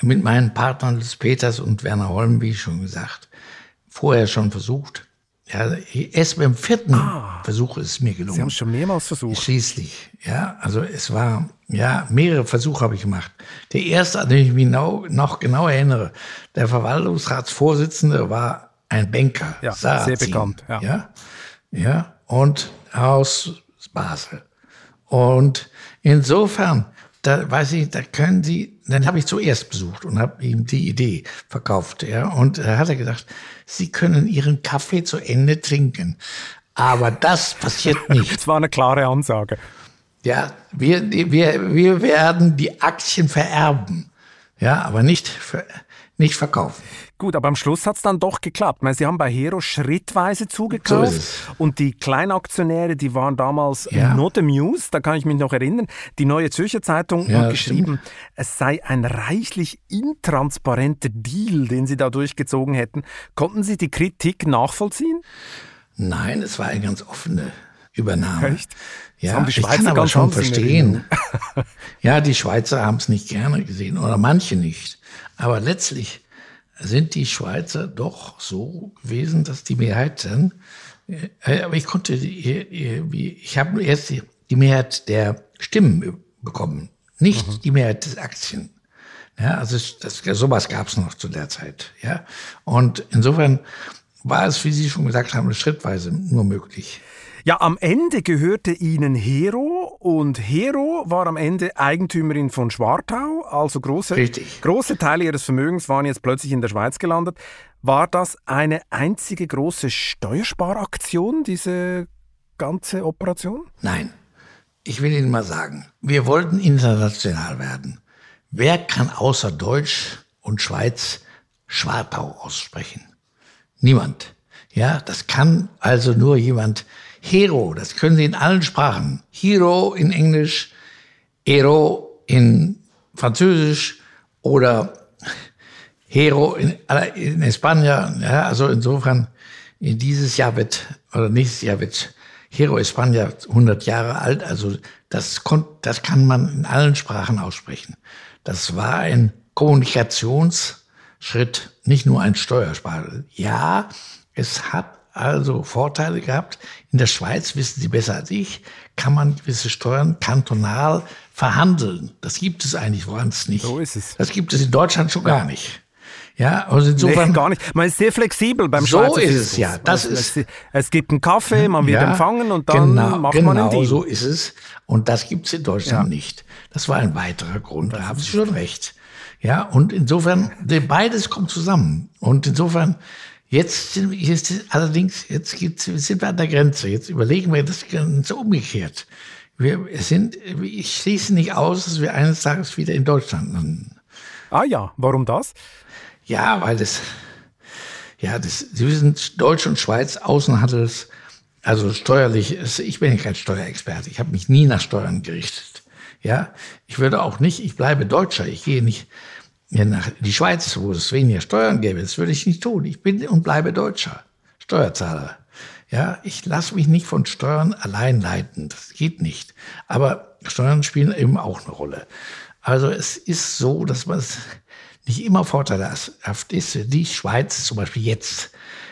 mit meinen Partnern des Peters und Werner Holm, wie schon gesagt, vorher schon versucht. Ja, erst beim vierten ah, Versuch ist es mir gelungen. Sie haben es schon mehrmals versucht. Schließlich, ja. Also es war, ja, mehrere Versuche habe ich gemacht. Der erste, an den ich mich noch, noch genau erinnere, der Verwaltungsratsvorsitzende war ein Banker. Ja, Sarazin, sehr bekannt. Ja. ja, ja, und aus Basel. Und insofern da weiß ich, da können Sie, dann habe ich zuerst besucht und habe ihm die Idee verkauft, ja. Und da hat er gesagt, Sie können Ihren Kaffee zu Ende trinken. Aber das passiert <laughs> nicht. Das war eine klare Ansage. Ja, wir, wir, wir werden die Aktien vererben. Ja, aber nicht, nicht verkaufen. Gut, aber am Schluss hat es dann doch geklappt. Meine, Sie haben bei Hero schrittweise zugekauft so und die Kleinaktionäre, die waren damals ja. not amused, da kann ich mich noch erinnern. Die Neue Zürcher Zeitung ja, hat geschrieben, stimmt. es sei ein reichlich intransparenter Deal, den Sie da durchgezogen hätten. Konnten Sie die Kritik nachvollziehen? Nein, es war eine ganz offene Übernahme. Echt? Ja, Schweizer ich kann aber schon verstehen. <laughs> ja, die Schweizer haben es nicht gerne gesehen oder manche nicht. Aber letztlich sind die Schweizer doch so gewesen, dass die Mehrheit dann, äh, aber ich konnte, ich habe erst die, die, Mehrheit der Stimmen bekommen, nicht mhm. die Mehrheit des Aktien. Ja, also das, sowas gab es noch zu der Zeit. Ja, und insofern war es, wie Sie schon gesagt haben, schrittweise nur möglich. Ja, am Ende gehörte ihnen Hero und Hero war am Ende Eigentümerin von Schwartau, also große, große Teile ihres Vermögens waren jetzt plötzlich in der Schweiz gelandet. War das eine einzige große Steuersparaktion, diese ganze Operation? Nein. Ich will Ihnen mal sagen, wir wollten international werden. Wer kann außer Deutsch und Schweiz Schwartau aussprechen? Niemand. Ja, das kann also nur jemand, Hero, das können Sie in allen Sprachen. Hero in Englisch, Hero in Französisch oder Hero in, in España. Ja, also insofern, in dieses Jahr wird, oder nächstes Jahr wird Hero España 100 Jahre alt. Also das, das kann man in allen Sprachen aussprechen. Das war ein Kommunikationsschritt, nicht nur ein Steuerspar. Ja, es hat also Vorteile gehabt. In der Schweiz, wissen Sie besser als ich, kann man gewisse Steuern kantonal verhandeln. Das gibt es eigentlich woanders nicht. So ist es. Das gibt es in Deutschland schon gar nicht. Ja, also insofern. Nee, gar nicht. Man ist sehr flexibel beim so Schweizer So ist es, ja. Das es, ist, es gibt einen Kaffee, man wird ja, empfangen und dann genau, macht genau, man einen Deal. so ist es. Und das gibt es in Deutschland ja. nicht. Das war ein weiterer Grund. Da haben Sie schon recht. Ja, und insofern, beides kommt zusammen. Und insofern, Jetzt sind, jetzt, allerdings, jetzt sind wir an der Grenze. Jetzt überlegen wir das Ganze umgekehrt. Wir sind, ich schließe nicht aus, dass wir eines Tages wieder in Deutschland landen. Ah ja, warum das? Ja, weil das, ja, das, Sie wissen, Deutsch und Schweiz Außenhandels, also steuerlich, ich bin ja kein Steuerexperte, ich habe mich nie nach Steuern gerichtet. Ja, ich würde auch nicht, ich bleibe Deutscher, ich gehe nicht nach die Schweiz, wo es weniger Steuern gäbe, das würde ich nicht tun. Ich bin und bleibe Deutscher, Steuerzahler. Ja, ich lasse mich nicht von Steuern allein leiten, das geht nicht. Aber Steuern spielen eben auch eine Rolle. Also es ist so, dass man es nicht immer vorteilhaft ist. Die Schweiz zum Beispiel jetzt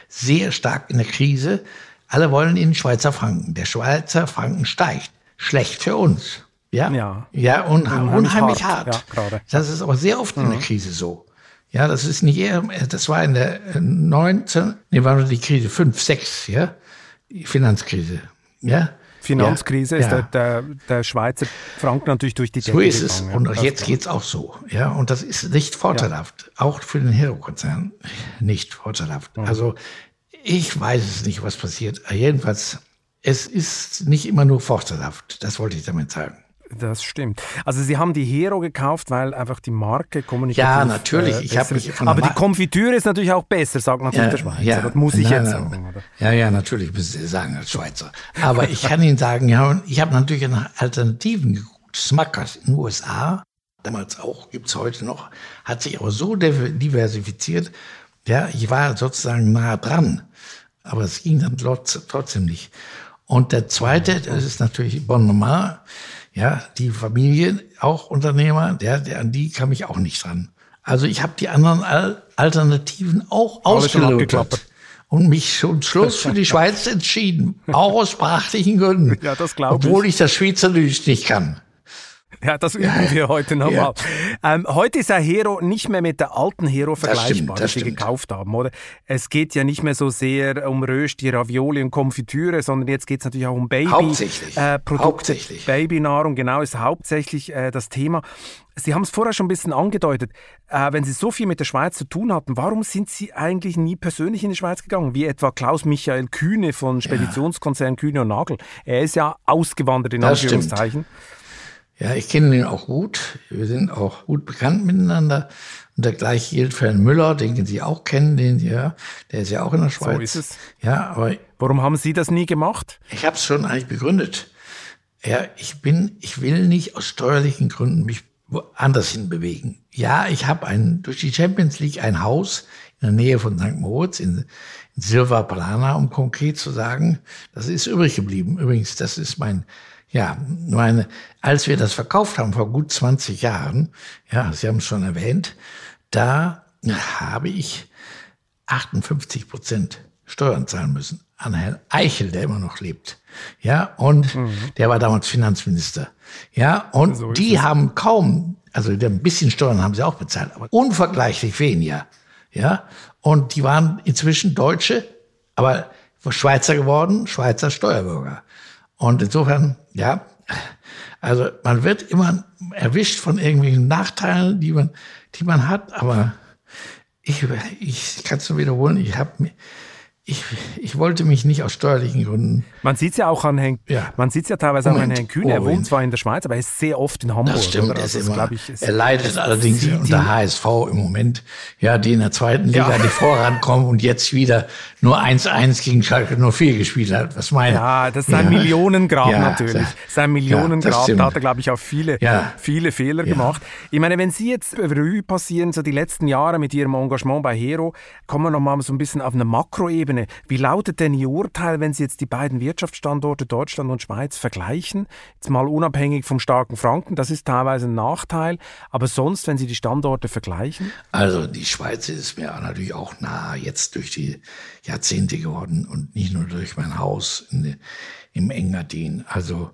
sehr stark in der Krise. Alle wollen in den Schweizer Franken. Der Schweizer Franken steigt. Schlecht für uns. Ja, ja, ja und unheimlich, unheimlich hart. hart. Ja, das ist aber sehr oft mhm. in der mhm. Krise so. Ja, das ist nicht eher, das war in der 19, nee, war die Krise 5, 6, ja, die Finanzkrise. Ja, Finanzkrise ja, ist ja. Der, der, der, Schweizer Franken natürlich durch die Decke So ist es. Und auch jetzt geht es auch so. Ja, und das ist nicht vorteilhaft. Auch für den Hero-Konzern nicht vorteilhaft. Mhm. Also ich weiß es nicht, was passiert. Jedenfalls, es ist nicht immer nur vorteilhaft. Das wollte ich damit sagen. Das stimmt. Also Sie haben die Hero gekauft, weil einfach die Marke kommunikativ Ja, natürlich. Äh, ich habe mich Aber die Konfitüre ist natürlich auch besser, sagt natürlich ja, der Schweizer. Ja, das muss ich nein, jetzt sagen. Oder? Ja, ja, natürlich müssen Sie sagen als Schweizer. Aber ich kann Ihnen sagen, ja, ich habe natürlich nach Alternativen geguckt. Smuckers in den USA, damals auch, gibt's heute noch, hat sich aber so diversifiziert. Ja, ich war sozusagen nah dran. Aber es ging dann trotzdem nicht. Und der zweite, das ist natürlich Bonnemar ja, die Familie, auch Unternehmer, der, der, an die kam ich auch nicht dran. Also ich habe die anderen Al Alternativen auch ausgelotet und mich schon Schluss für die <laughs> Schweiz entschieden, auch aus sprachlichen Gründen. Ja, das glaube ich. Obwohl ich das Schweizerdeutsch nicht kann. <laughs> Ja, das üben wir heute nochmal. Ja. Ähm, heute ist ein Hero nicht mehr mit der alten Hero vergleichbar, das wir gekauft haben, oder? Es geht ja nicht mehr so sehr um Rösti, Ravioli und Konfitüre, sondern jetzt geht es natürlich auch um Baby. Hauptsächlich. Äh, Produkte, hauptsächlich. Babynahrung, genau, ist hauptsächlich äh, das Thema. Sie haben es vorher schon ein bisschen angedeutet. Äh, wenn Sie so viel mit der Schweiz zu tun hatten, warum sind Sie eigentlich nie persönlich in die Schweiz gegangen? Wie etwa Klaus-Michael Kühne von Speditionskonzern ja. Kühne und Nagel. Er ist ja ausgewandert in das Anführungszeichen. Stimmt. Ja, ich kenne ihn auch gut. Wir sind auch gut bekannt miteinander. Und der gleiche gilt für Herrn Müller, den Sie auch kennen, den ja, der ist ja auch in der Schweiz. So ist es. Ja, aber warum haben Sie das nie gemacht? Ich habe es schon eigentlich begründet. Ja, ich bin, ich will nicht aus steuerlichen Gründen mich woanders hin bewegen. Ja, ich habe ein durch die Champions League ein Haus in der Nähe von St. Moritz in, in Silva Plana, um konkret zu sagen, das ist übrig geblieben. Übrigens, das ist mein ja, meine, als wir das verkauft haben vor gut 20 Jahren, ja, Sie haben es schon erwähnt, da habe ich 58 Prozent Steuern zahlen müssen an Herrn Eichel, der immer noch lebt. Ja, und mhm. der war damals Finanzminister. Ja, und so die es. haben kaum, also ein bisschen Steuern haben sie auch bezahlt, aber unvergleichlich weniger. Ja, und die waren inzwischen Deutsche, aber Schweizer geworden, Schweizer Steuerbürger. Und insofern, ja, also man wird immer erwischt von irgendwelchen Nachteilen, die man, die man hat, aber ich, ich kann es nur wiederholen, ich habe ich, ich wollte mich nicht aus steuerlichen Gründen. Man sieht es ja auch an Herrn, ja. man sieht ja teilweise Moment. an Herrn Kühne. Er wohnt zwar in der Schweiz, aber er ist sehr oft in Hamburg. Das stimmt, also ist immer, ich, er leidet allerdings unter HSV im Moment, ja, die in der zweiten Liga ja. <laughs> nicht vorankommen und jetzt wieder nur 1-1 gegen Schalke nur 4 gespielt hat. Was meine Ja, das ist ein ja. Millionengrab ja, natürlich. Sein Millionengrab, da hat er, glaube ich, auch viele, viele Fehler gemacht. Ich meine, wenn Sie jetzt Revue passieren, so die letzten Jahre mit Ihrem Engagement bei Hero, kommen wir nochmal so ein bisschen auf eine Makroebene Ebene. Wie lautet denn Ihr Urteil, wenn Sie jetzt die beiden Wirtschaftsstandorte Deutschland und Schweiz vergleichen? Jetzt mal unabhängig vom starken Franken, das ist teilweise ein Nachteil, aber sonst, wenn Sie die Standorte vergleichen? Also die Schweiz ist mir natürlich auch nah jetzt durch die Jahrzehnte geworden und nicht nur durch mein Haus in, im Engadin. Also,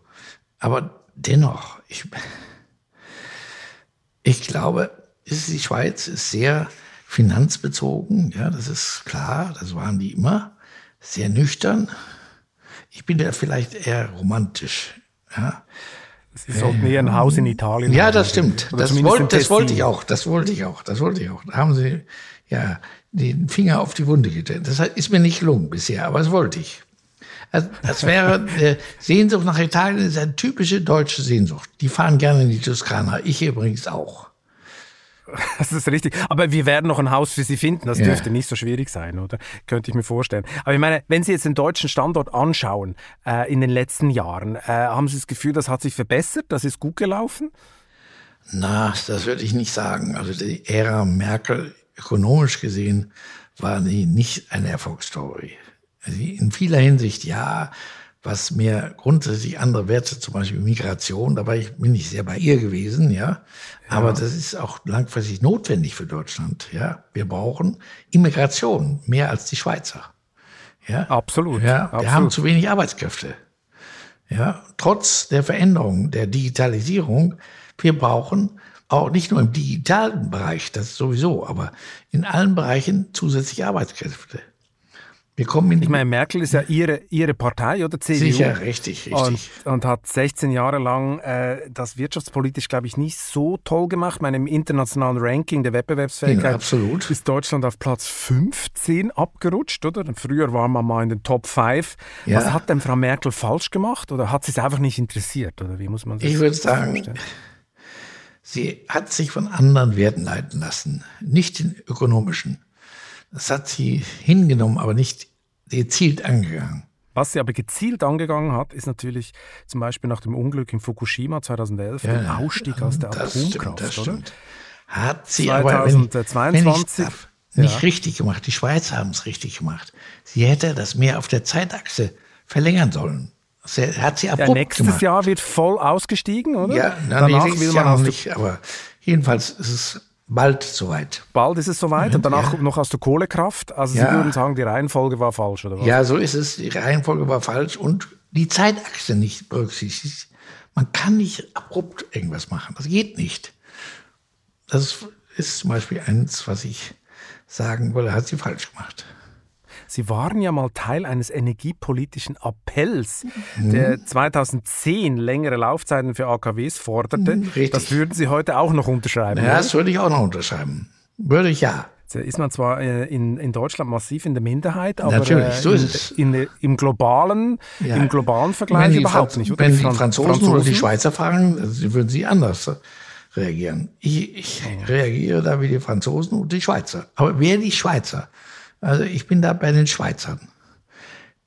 aber dennoch, ich, ich glaube, die Schweiz ist sehr finanzbezogen, ja, das ist klar, das waren die immer, sehr nüchtern. Ich bin ja vielleicht eher romantisch, ja. Sie sollten eher ein Haus in Italien Ja, haben. das stimmt. Das, wollt, das wollte ich auch, das wollte ich auch, das wollte ich auch. Da haben Sie, ja, den Finger auf die Wunde gedreht. Das ist mir nicht gelungen bisher, aber das wollte ich. Also, das wäre äh, Sehnsucht nach Italien ist eine typische deutsche Sehnsucht. Die fahren gerne in die Toskana. Ich übrigens auch. Das ist richtig. Aber wir werden noch ein Haus für Sie finden. Das ja. dürfte nicht so schwierig sein, oder? Könnte ich mir vorstellen. Aber ich meine, wenn Sie jetzt den deutschen Standort anschauen äh, in den letzten Jahren, äh, haben Sie das Gefühl, das hat sich verbessert? Das ist gut gelaufen? Na, das würde ich nicht sagen. Also die Ära Merkel ökonomisch gesehen war die nicht eine Erfolgsstory. Also in vieler Hinsicht ja, was mehr grundsätzlich andere Werte, zum Beispiel Migration, da war ich, bin ich sehr bei ihr gewesen, ja. Aber ja. das ist auch langfristig notwendig für Deutschland, ja. Wir brauchen Immigration, mehr als die Schweizer. Ja. Absolut. Ja, Absolut. wir haben zu wenig Arbeitskräfte. Ja, trotz der Veränderung, der Digitalisierung, wir brauchen auch nicht nur im digitalen Bereich, das sowieso, aber in allen Bereichen zusätzliche Arbeitskräfte. Wir kommen in ich meine, Merkel ist ja ihre, ihre Partei oder CDU. Sicher, richtig, richtig. Und, und hat 16 Jahre lang äh, das wirtschaftspolitisch, glaube ich, nicht so toll gemacht. Ich meine, im internationalen Ranking der Wettbewerbsfähigkeit ja, ist Deutschland auf Platz 15 abgerutscht, oder? Früher war man mal in den Top 5. Ja. Was hat denn Frau Merkel falsch gemacht oder hat sie es einfach nicht interessiert? Oder wie muss man das Ich würde sagen, vorstellen? Sie hat sich von anderen Werten leiten lassen, nicht den ökonomischen. Das hat sie hingenommen, aber nicht gezielt angegangen. Was sie aber gezielt angegangen hat, ist natürlich zum Beispiel nach dem Unglück in Fukushima 2011 ja, der Ausstieg aus der das Atomkraft. Stimmt, das stimmt. Hat sie 2022 aber, wenn, wenn darf, nicht ja. richtig gemacht. Die Schweizer haben es richtig gemacht. Sie hätte das mehr auf der Zeitachse verlängern sollen. Sie, hat sie abrupt ja, nächstes gemacht. Jahr wird voll ausgestiegen, oder? Ja, na, Danach will man Jahr nicht, aber jedenfalls ist es bald soweit. Bald ist es soweit und danach ja. noch aus der Kohlekraft. Also ja. Sie würden sagen, die Reihenfolge war falsch, oder was? Ja, so ist es. Die Reihenfolge war falsch und die Zeitachse nicht berücksichtigt. Man kann nicht abrupt irgendwas machen. Das geht nicht. Das ist zum Beispiel eins, was ich sagen wollte, hat sie falsch gemacht. Sie waren ja mal Teil eines energiepolitischen Appells, mhm. der 2010 längere Laufzeiten für AKWs forderte. Mhm, das würden Sie heute auch noch unterschreiben? Ja, das würde ich auch noch unterschreiben. Würde ich ja. Jetzt ist man zwar äh, in, in Deutschland massiv in der Minderheit, aber Natürlich, äh, so ist es. In, in, im, globalen, ja. im globalen Vergleich überhaupt Franz nicht. Oder? Wenn die, Franzosen, Franzosen, oder die Schweizer fragen, würden sie anders reagieren. Ich, ich reagiere da wie die Franzosen und die Schweizer. Aber wer die Schweizer also ich bin da bei den Schweizern.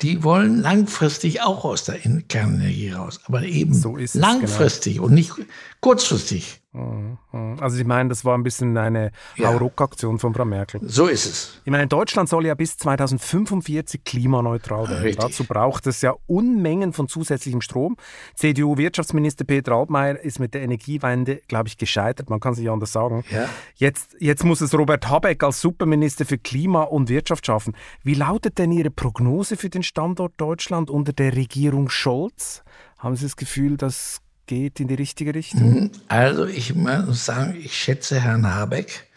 Die wollen langfristig auch aus der Kernenergie raus, aber eben so genau. langfristig genau. und nicht kurzfristig. Mhm, mhm. Also Sie meinen, das war ein bisschen eine ja. Hauruck-Aktion von Frau Merkel. So ist es. Ich meine, Deutschland soll ja bis 2045 klimaneutral werden. Richtig. Dazu braucht es ja Unmengen von zusätzlichem Strom. CDU-Wirtschaftsminister Peter Altmaier ist mit der Energiewende, glaube ich, gescheitert. Man kann es nicht anders sagen. Ja. Jetzt, jetzt muss es Robert Habeck als Superminister für Klima und Wirtschaft schaffen. Wie lautet denn Ihre Prognose für den Standort Deutschland unter der Regierung Scholz? Haben Sie das Gefühl, dass geht in die richtige Richtung? Mhm. Also ich muss sagen, ich schätze Herrn Habeck.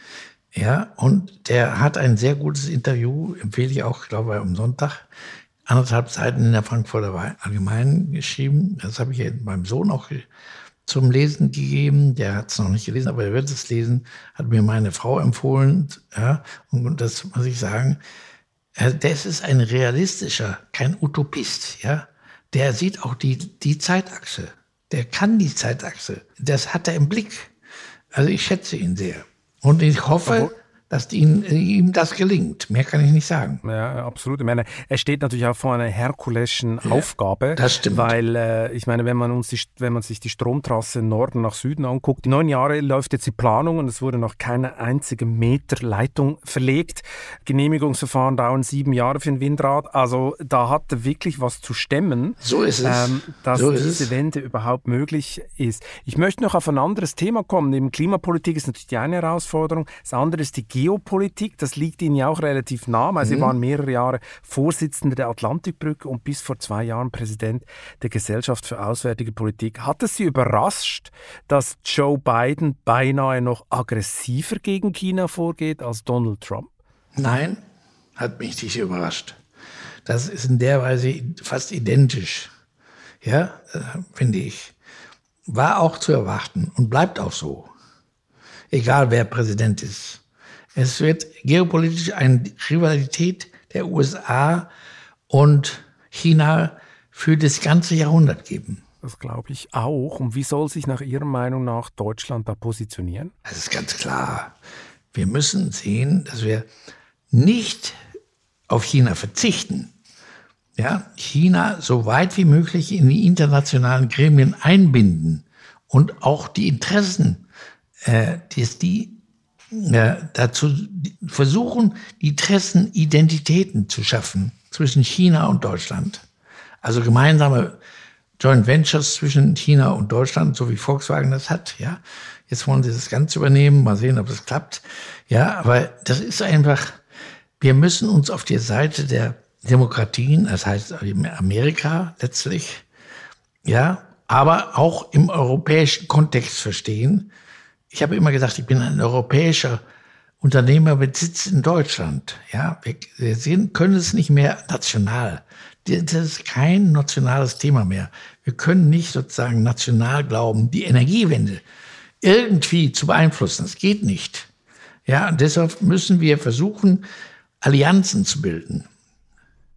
Ja, und der hat ein sehr gutes Interview, empfehle ich auch, glaube ich, am Sonntag, anderthalb Seiten in der Frankfurter Allgemeinen geschrieben. Das habe ich meinem Sohn auch zum Lesen gegeben. Der hat es noch nicht gelesen, aber er wird es lesen. Hat mir meine Frau empfohlen. Ja, und das muss ich sagen. Das ist ein realistischer, kein Utopist. Ja, der sieht auch die, die Zeitachse der kann die Zeitachse. Das hat er im Blick. Also ich schätze ihn sehr. Und ich hoffe, dass ihn, ihm das gelingt. Mehr kann ich nicht sagen. Ja, absolut. Ich meine, er steht natürlich auch vor einer herkulischen ja, Aufgabe. Das stimmt. Weil, äh, ich meine, wenn man, uns die, wenn man sich die Stromtrasse Norden nach Süden anguckt, die neun Jahre läuft jetzt die Planung und es wurde noch keine einzige Meter Leitung verlegt. Genehmigungsverfahren dauern sieben Jahre für ein Windrad. Also da hat er wirklich was zu stemmen. So ist es. Ähm, dass so diese es. Wende überhaupt möglich ist. Ich möchte noch auf ein anderes Thema kommen. Neben Klimapolitik ist natürlich die eine Herausforderung. Das andere ist die Geopolitik, das liegt Ihnen ja auch relativ nah, weil Sie mhm. waren mehrere Jahre Vorsitzender der Atlantikbrücke und bis vor zwei Jahren Präsident der Gesellschaft für Auswärtige Politik. Hat es Sie überrascht, dass Joe Biden beinahe noch aggressiver gegen China vorgeht als Donald Trump? Nein, hat mich nicht überrascht. Das ist in der Weise fast identisch. Ja, äh, finde ich. War auch zu erwarten und bleibt auch so. Egal wer Präsident ist. Es wird geopolitisch eine Rivalität der USA und China für das ganze Jahrhundert geben. Das glaube ich auch. Und wie soll sich nach Ihrer Meinung nach Deutschland da positionieren? Das ist ganz klar. Wir müssen sehen, dass wir nicht auf China verzichten. Ja, China so weit wie möglich in die internationalen Gremien einbinden und auch die Interessen, äh, dass die äh, dazu versuchen, die Interessenidentitäten zu schaffen zwischen China und Deutschland. Also gemeinsame Joint Ventures zwischen China und Deutschland, so wie Volkswagen das hat, ja. Jetzt wollen sie das Ganze übernehmen, mal sehen, ob das klappt. Ja, aber das ist einfach, wir müssen uns auf die Seite der Demokratien, das heißt Amerika letztlich, ja, aber auch im europäischen Kontext verstehen. Ich habe immer gesagt, ich bin ein europäischer Unternehmer mit Sitz in Deutschland. Ja, wir, sehen, können es nicht mehr national. Das ist kein nationales Thema mehr. Wir können nicht sozusagen national glauben, die Energiewende irgendwie zu beeinflussen. Das geht nicht. Ja, und deshalb müssen wir versuchen, Allianzen zu bilden.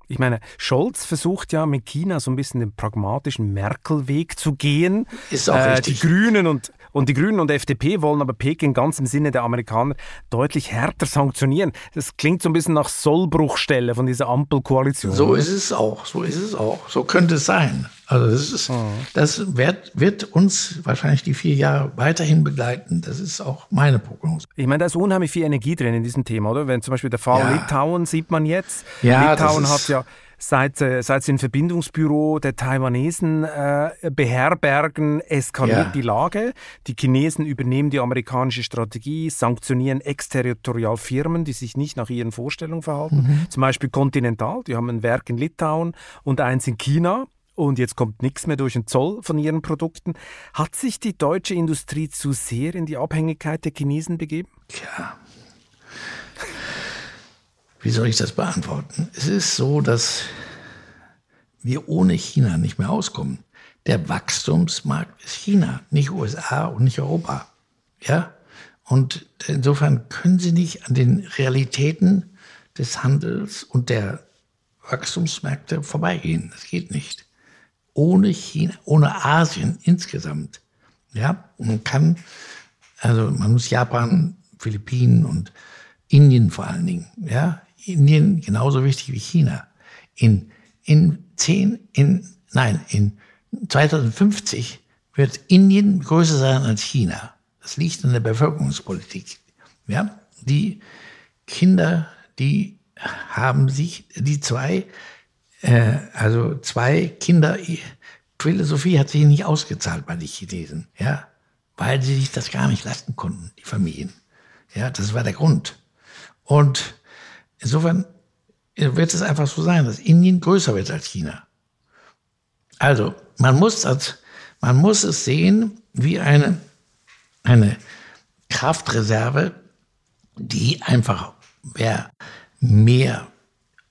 Ich meine, Scholz versucht ja mit China so ein bisschen den pragmatischen Merkel-Weg zu gehen. Ist auch äh, richtig. Die Grünen und und die Grünen und FDP wollen aber Peking ganz im Sinne der Amerikaner deutlich härter sanktionieren. Das klingt so ein bisschen nach Sollbruchstelle von dieser Ampelkoalition. So ist es auch, so ist es auch. So könnte es sein. Also das ist, mhm. das wird, wird uns wahrscheinlich die vier Jahre weiterhin begleiten. Das ist auch meine Prognose. Ich meine, da ist unheimlich viel Energie drin in diesem Thema, oder? Wenn zum Beispiel der Fall ja. Litauen sieht man jetzt. Ja, Litauen hat ja seit, äh, seit sie ein Verbindungsbüro der Taiwanesen äh, beherbergen, eskaliert ja. die Lage. Die Chinesen übernehmen die amerikanische Strategie, sanktionieren exterritorial Firmen, die sich nicht nach ihren Vorstellungen verhalten. Mhm. Zum Beispiel Continental, die haben ein Werk in Litauen und eins in China. Und jetzt kommt nichts mehr durch den Zoll von ihren Produkten. Hat sich die deutsche Industrie zu sehr in die Abhängigkeit der Chinesen begeben? Ja, wie soll ich das beantworten? Es ist so, dass wir ohne China nicht mehr auskommen. Der Wachstumsmarkt ist China, nicht USA und nicht Europa. Ja? Und insofern können Sie nicht an den Realitäten des Handels und der Wachstumsmärkte vorbeigehen. Das geht nicht. Ohne China, ohne Asien insgesamt. Ja, man kann, also man muss Japan, Philippinen und Indien vor allen Dingen, ja, Indien genauso wichtig wie China. In, in zehn, in, nein, in 2050 wird Indien größer sein als China. Das liegt an der Bevölkerungspolitik. Ja, die Kinder, die haben sich, die zwei, äh, also zwei Kinder, Philosophie hat sich nicht ausgezahlt bei den Chinesen, ja, weil sie sich das gar nicht leisten konnten, die Familien. Ja, das war der Grund. Und Insofern wird es einfach so sein, dass Indien größer wird als China. Also, man muss, das, man muss es sehen wie eine, eine Kraftreserve, die einfach, wer mehr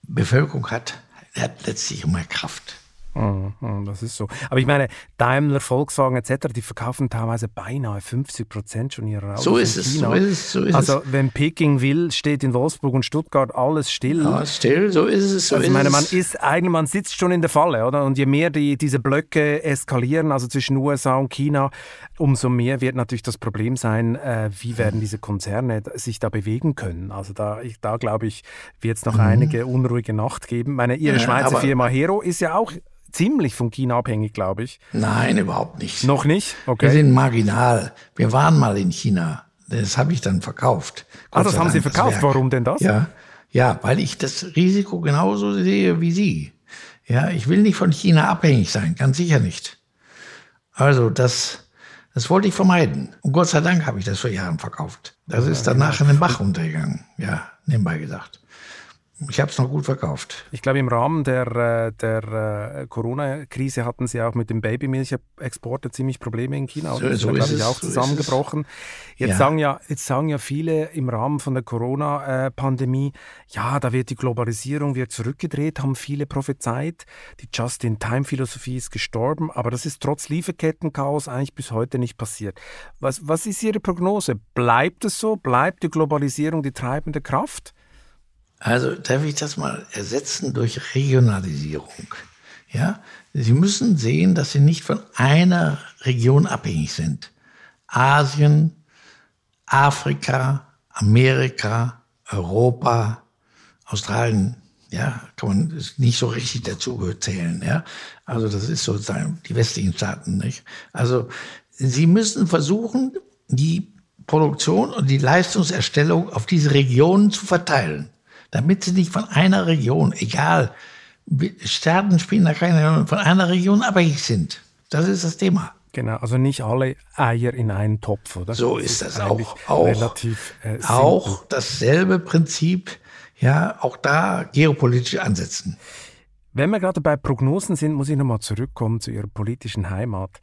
Bevölkerung hat, hat letztlich mehr Kraft. Das ist so. Aber ich meine, Daimler, Volkswagen etc., die verkaufen teilweise beinahe 50 Prozent schon ihrer Autos so ist es, So ist es, so ist also wenn Peking will, steht in Wolfsburg und Stuttgart alles still. Ja, still, so ist es. So also ich meine, man ist eigentlich, man sitzt schon in der Falle, oder? Und je mehr die, diese Blöcke eskalieren, also zwischen USA und China, umso mehr wird natürlich das Problem sein, äh, wie werden diese Konzerne sich da bewegen können. Also da, ich, da glaube ich, wird es noch mhm. einige unruhige Nacht geben. Meine, ihre ja, Schweizer Firma Hero ist ja auch ziemlich von China abhängig, glaube ich. Nein, überhaupt nicht. Noch nicht? Okay. Wir sind marginal. Wir waren mal in China. Das habe ich dann verkauft. Ah, das haben Sie verkauft. Warum denn das? Ja, ja, weil ich das Risiko genauso sehe wie Sie. Ja, ich will nicht von China abhängig sein, ganz sicher nicht. Also das, das wollte ich vermeiden. Und Gott sei Dank habe ich das vor Jahren verkauft. Das ist danach in den Bach untergegangen. Ja, nebenbei gesagt. Ich habe es noch gut verkauft. Ich glaube, im Rahmen der, äh, der äh, Corona-Krise hatten Sie auch mit dem Babymilchexport ziemlich Probleme in China. So, das so ist, ich, es, auch so zusammengebrochen. Jetzt, Ja. sagen ja, jetzt sagen ja viele im Rahmen von der Corona-Pandemie, ja, da wird die Globalisierung wird zurückgedreht, haben viele prophezeit. Die Just-in-Time-Philosophie ist gestorben, aber das ist trotz Lieferkettenchaos eigentlich bis heute nicht passiert. Was, was ist Ihre Prognose? Bleibt es so? Bleibt die Globalisierung die treibende Kraft? Also darf ich das mal ersetzen durch Regionalisierung. Ja, Sie müssen sehen, dass Sie nicht von einer Region abhängig sind. Asien, Afrika, Amerika, Europa, Australien, ja, kann man nicht so richtig dazu zählen, ja. Also das ist sozusagen die westlichen Staaten, nicht? Also Sie müssen versuchen, die Produktion und die Leistungserstellung auf diese Regionen zu verteilen, damit sie nicht von einer Region, egal, Staaten spielen da keine Rolle, von einer Region abhängig sind. Das ist das Thema. Genau, also nicht alle Eier in einen Topf, oder? So ist das eigentlich auch. Auch, relativ äh, simpel. auch dasselbe Prinzip, ja, auch da geopolitisch ansetzen. Wenn wir gerade bei Prognosen sind, muss ich nochmal zurückkommen zu Ihrer politischen Heimat.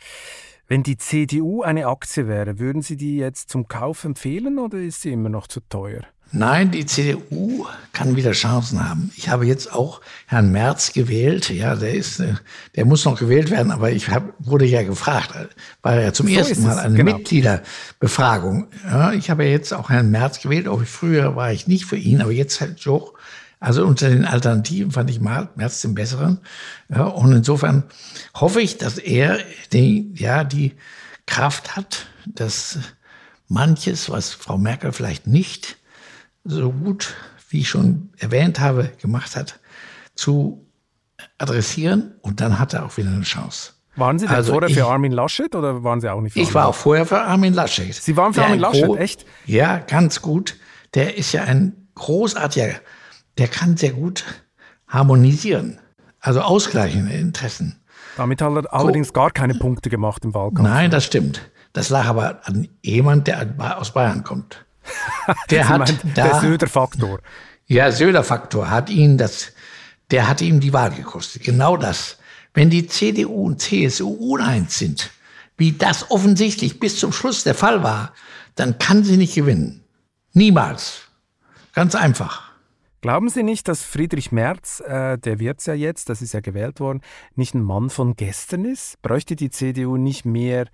Wenn die CDU eine Aktie wäre, würden Sie die jetzt zum Kauf empfehlen oder ist sie immer noch zu teuer? Nein, die CDU kann wieder Chancen haben. Ich habe jetzt auch Herrn Merz gewählt. Ja, der ist, äh, der muss noch gewählt werden, aber ich hab, wurde ja gefragt, war ja zum So ersten Mal eine genau. Mitgliederbefragung. Ja, ich habe jetzt auch Herrn Merz gewählt. Auch früher war ich nicht für ihn, aber jetzt halt doch. Also unter den Alternativen fand ich Merz den besseren. Ja, und insofern hoffe ich, dass er die, ja, die Kraft hat, dass manches, was Frau Merkel vielleicht nicht so gut, wie ich schon erwähnt habe, gemacht hat, zu adressieren. Und dann hat er auch wieder eine Chance. Waren Sie denn Also vorher ich- für Armin Laschet oder waren Sie auch nicht für Ich Armin war auch vorher für Armin Laschet. Sie waren für Der Armin Laschet, echt? Ja, ganz gut. Der ist ja ein großartiger, der kann sehr gut harmonisieren, also ausgleichen Interessen. Damit hat er allerdings gar keine Punkte gemacht im Wahlkampf. Nein, das stimmt. Das lag aber an jemand, der aus Bayern kommt. <laughs> Der hat meinen, da, der Söder-Faktor. Ja, Söder-Faktor hat ihn das, der hat ihm die Wahl gekostet. Genau das. Wenn die CDU und CSU uneins sind, wie das offensichtlich bis zum Schluss der Fall war, dann kann sie nicht gewinnen. Niemals. Ganz einfach. Glauben Sie nicht, dass Friedrich Merz, äh, der wird's ja jetzt, das ist ja gewählt worden, nicht ein Mann von gestern ist? Bräuchte die CDU nicht mehr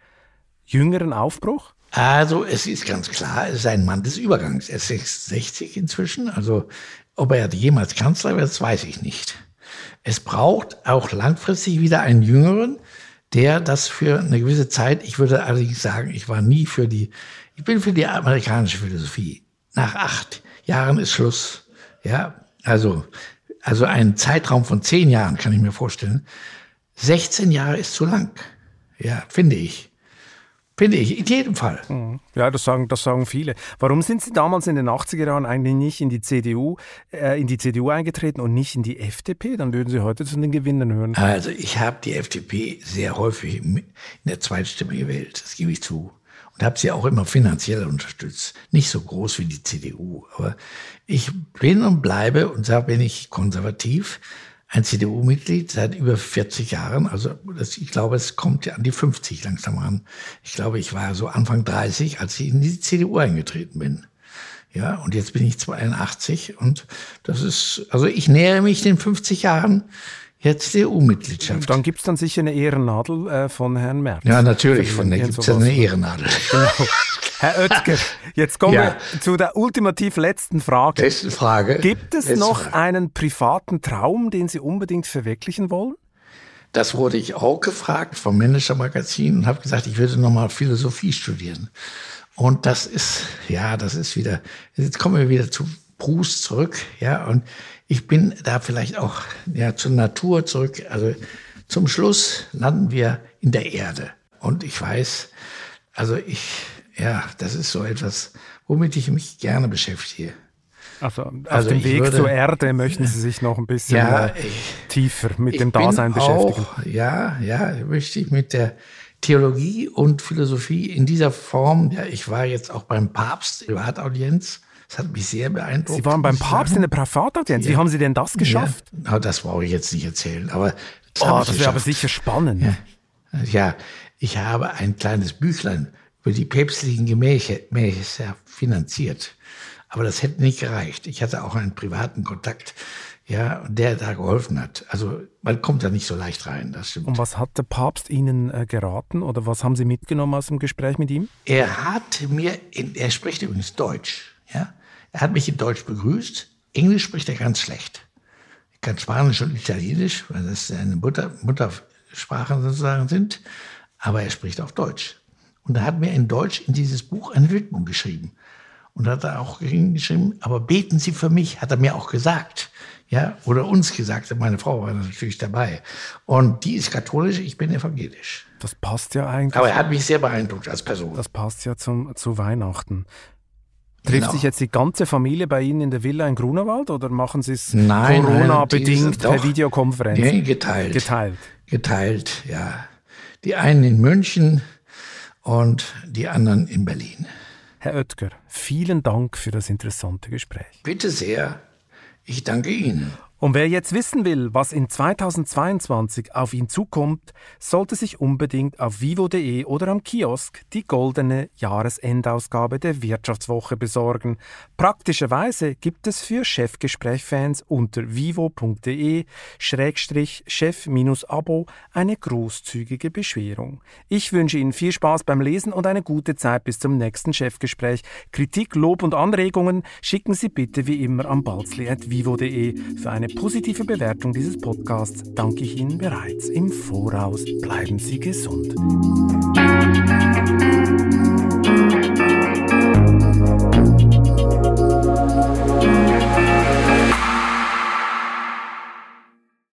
jüngeren Aufbruch? Also es ist ganz klar, es ist ein Mann des Übergangs. Er ist 66 inzwischen. Also ob er jemals Kanzler wird, das weiß ich nicht. Es braucht auch langfristig wieder einen Jüngeren, der das für eine gewisse Zeit, ich würde allerdings sagen, ich war nie für die, ich bin für die amerikanische Philosophie. Nach acht Jahren ist Schluss. Ja, also, also ein Zeitraum von zehn Jahren kann ich mir vorstellen. 16 Jahre ist zu lang. Ja, finde ich. Finde ich, in jedem Fall. Ja, das sagen, das sagen viele. Warum sind Sie damals in den 80er Jahren eigentlich nicht in die CDU, äh, in die CDU eingetreten und nicht in die FDP? Dann würden Sie heute zu den Gewinnern hören. Also ich habe die FDP sehr häufig in der Zweitstimme gewählt, das gebe ich zu. Und habe sie auch immer finanziell unterstützt. Nicht so groß wie die CDU, aber ich bin und bleibe, und da bin ich konservativ, ein CDU-Mitglied seit über 40 Jahren. Also das, ich glaube, es kommt ja an die 50 langsam ran. Ich glaube, ich war so Anfang 30, als ich in die CDU eingetreten bin. Ja, und jetzt bin ich 82 und das ist, also ich nähere mich den 50 Jahren jetzt CDU-Mitgliedschaft. Dann gibt es dann sicher eine Ehrennadel äh, von Herrn Merz. Ja, natürlich, von der gibt es eine Ehrennadel. <laughs> Genau. Herr Oetker, jetzt kommen Ja. wir zu der ultimativ letzten Frage. Letzte Frage. Gibt es Letzte noch Frage. einen privaten Traum, den Sie unbedingt verwirklichen wollen? Das wurde ich auch gefragt vom Manager-Magazin und habe gesagt, ich würde nochmal Philosophie studieren. Und das ist, ja, das ist wieder, jetzt kommen wir wieder zu Proust zurück, ja, und ich bin da vielleicht auch, ja, zur Natur zurück. Also zum Schluss landen wir in der Erde. Und ich weiß, also ich, ja, das ist so etwas, womit ich mich gerne beschäftige. Also auf Also dem Weg würde- zur Erde möchten Sie sich noch ein bisschen Ja, äh, ich- tiefer mit dem Dasein beschäftigen. Auch, ja, ja, möchte ich mit der Theologie und Philosophie in dieser Form. Ja, ich war jetzt auch beim Papst, Privataudienz, Das hat mich sehr beeindruckt. Sie waren beim Papst in der Privataudienz. Ja. Wie haben Sie denn das geschafft? Ja, das brauche ich jetzt nicht erzählen. Aber das, oh, das wäre aber sicher spannend. Ja. ja, ich habe ein kleines Büchlein über die päpstlichen Gemächer finanziert. Aber das hätte nicht gereicht. Ich hatte auch einen privaten Kontakt, ja, der da geholfen hat. Also man kommt da nicht so leicht rein, das stimmt. Und was hat der Papst Ihnen äh, geraten oder was haben Sie mitgenommen aus dem Gespräch mit ihm? Er hat mir, in, er spricht übrigens Deutsch, ja. Er hat mich in Deutsch begrüßt. Englisch spricht er ganz schlecht. Er kann Spanisch und Italienisch, weil das seine Mutter, Muttersprachen sozusagen sind. Aber er spricht auch Deutsch. Und er hat mir in Deutsch in dieses Buch eine Widmung geschrieben. Und hat er auch geschrieben, aber beten Sie für mich, hat er mir auch gesagt. Ja, oder uns gesagt, meine Frau war natürlich dabei. Und die ist katholisch, ich bin evangelisch. Das passt ja eigentlich. Aber er hat mich sehr beeindruckt als Person. Das passt ja zum, zu Weihnachten. Trifft genau. sich jetzt die ganze Familie bei Ihnen in der Villa in Grunewald oder machen Sie es Corona-bedingt per Videokonferenz? Nee, geteilt. Geteilt. Geteilt, ja. Die einen in München und die anderen in Berlin. Herr Oetker, vielen Dank für das interessante Gespräch. Bitte sehr. Ich danke Ihnen. Und wer jetzt wissen will, was in 2022 auf ihn zukommt, sollte sich unbedingt auf vivo.de oder am Kiosk die goldene Jahresendausgabe der Wirtschaftswoche besorgen. Praktischerweise gibt es für Chefgespräch-Fans unter vivo.de-chef-abo eine großzügige Beschwerung. Ich wünsche Ihnen viel Spaß beim Lesen und eine gute Zeit bis zum nächsten Chefgespräch. Kritik, Lob und Anregungen schicken Sie bitte wie immer am balzli.vivo.de für eine eine positive Bewertung dieses Podcasts danke ich Ihnen bereits im Voraus. Bleiben Sie gesund.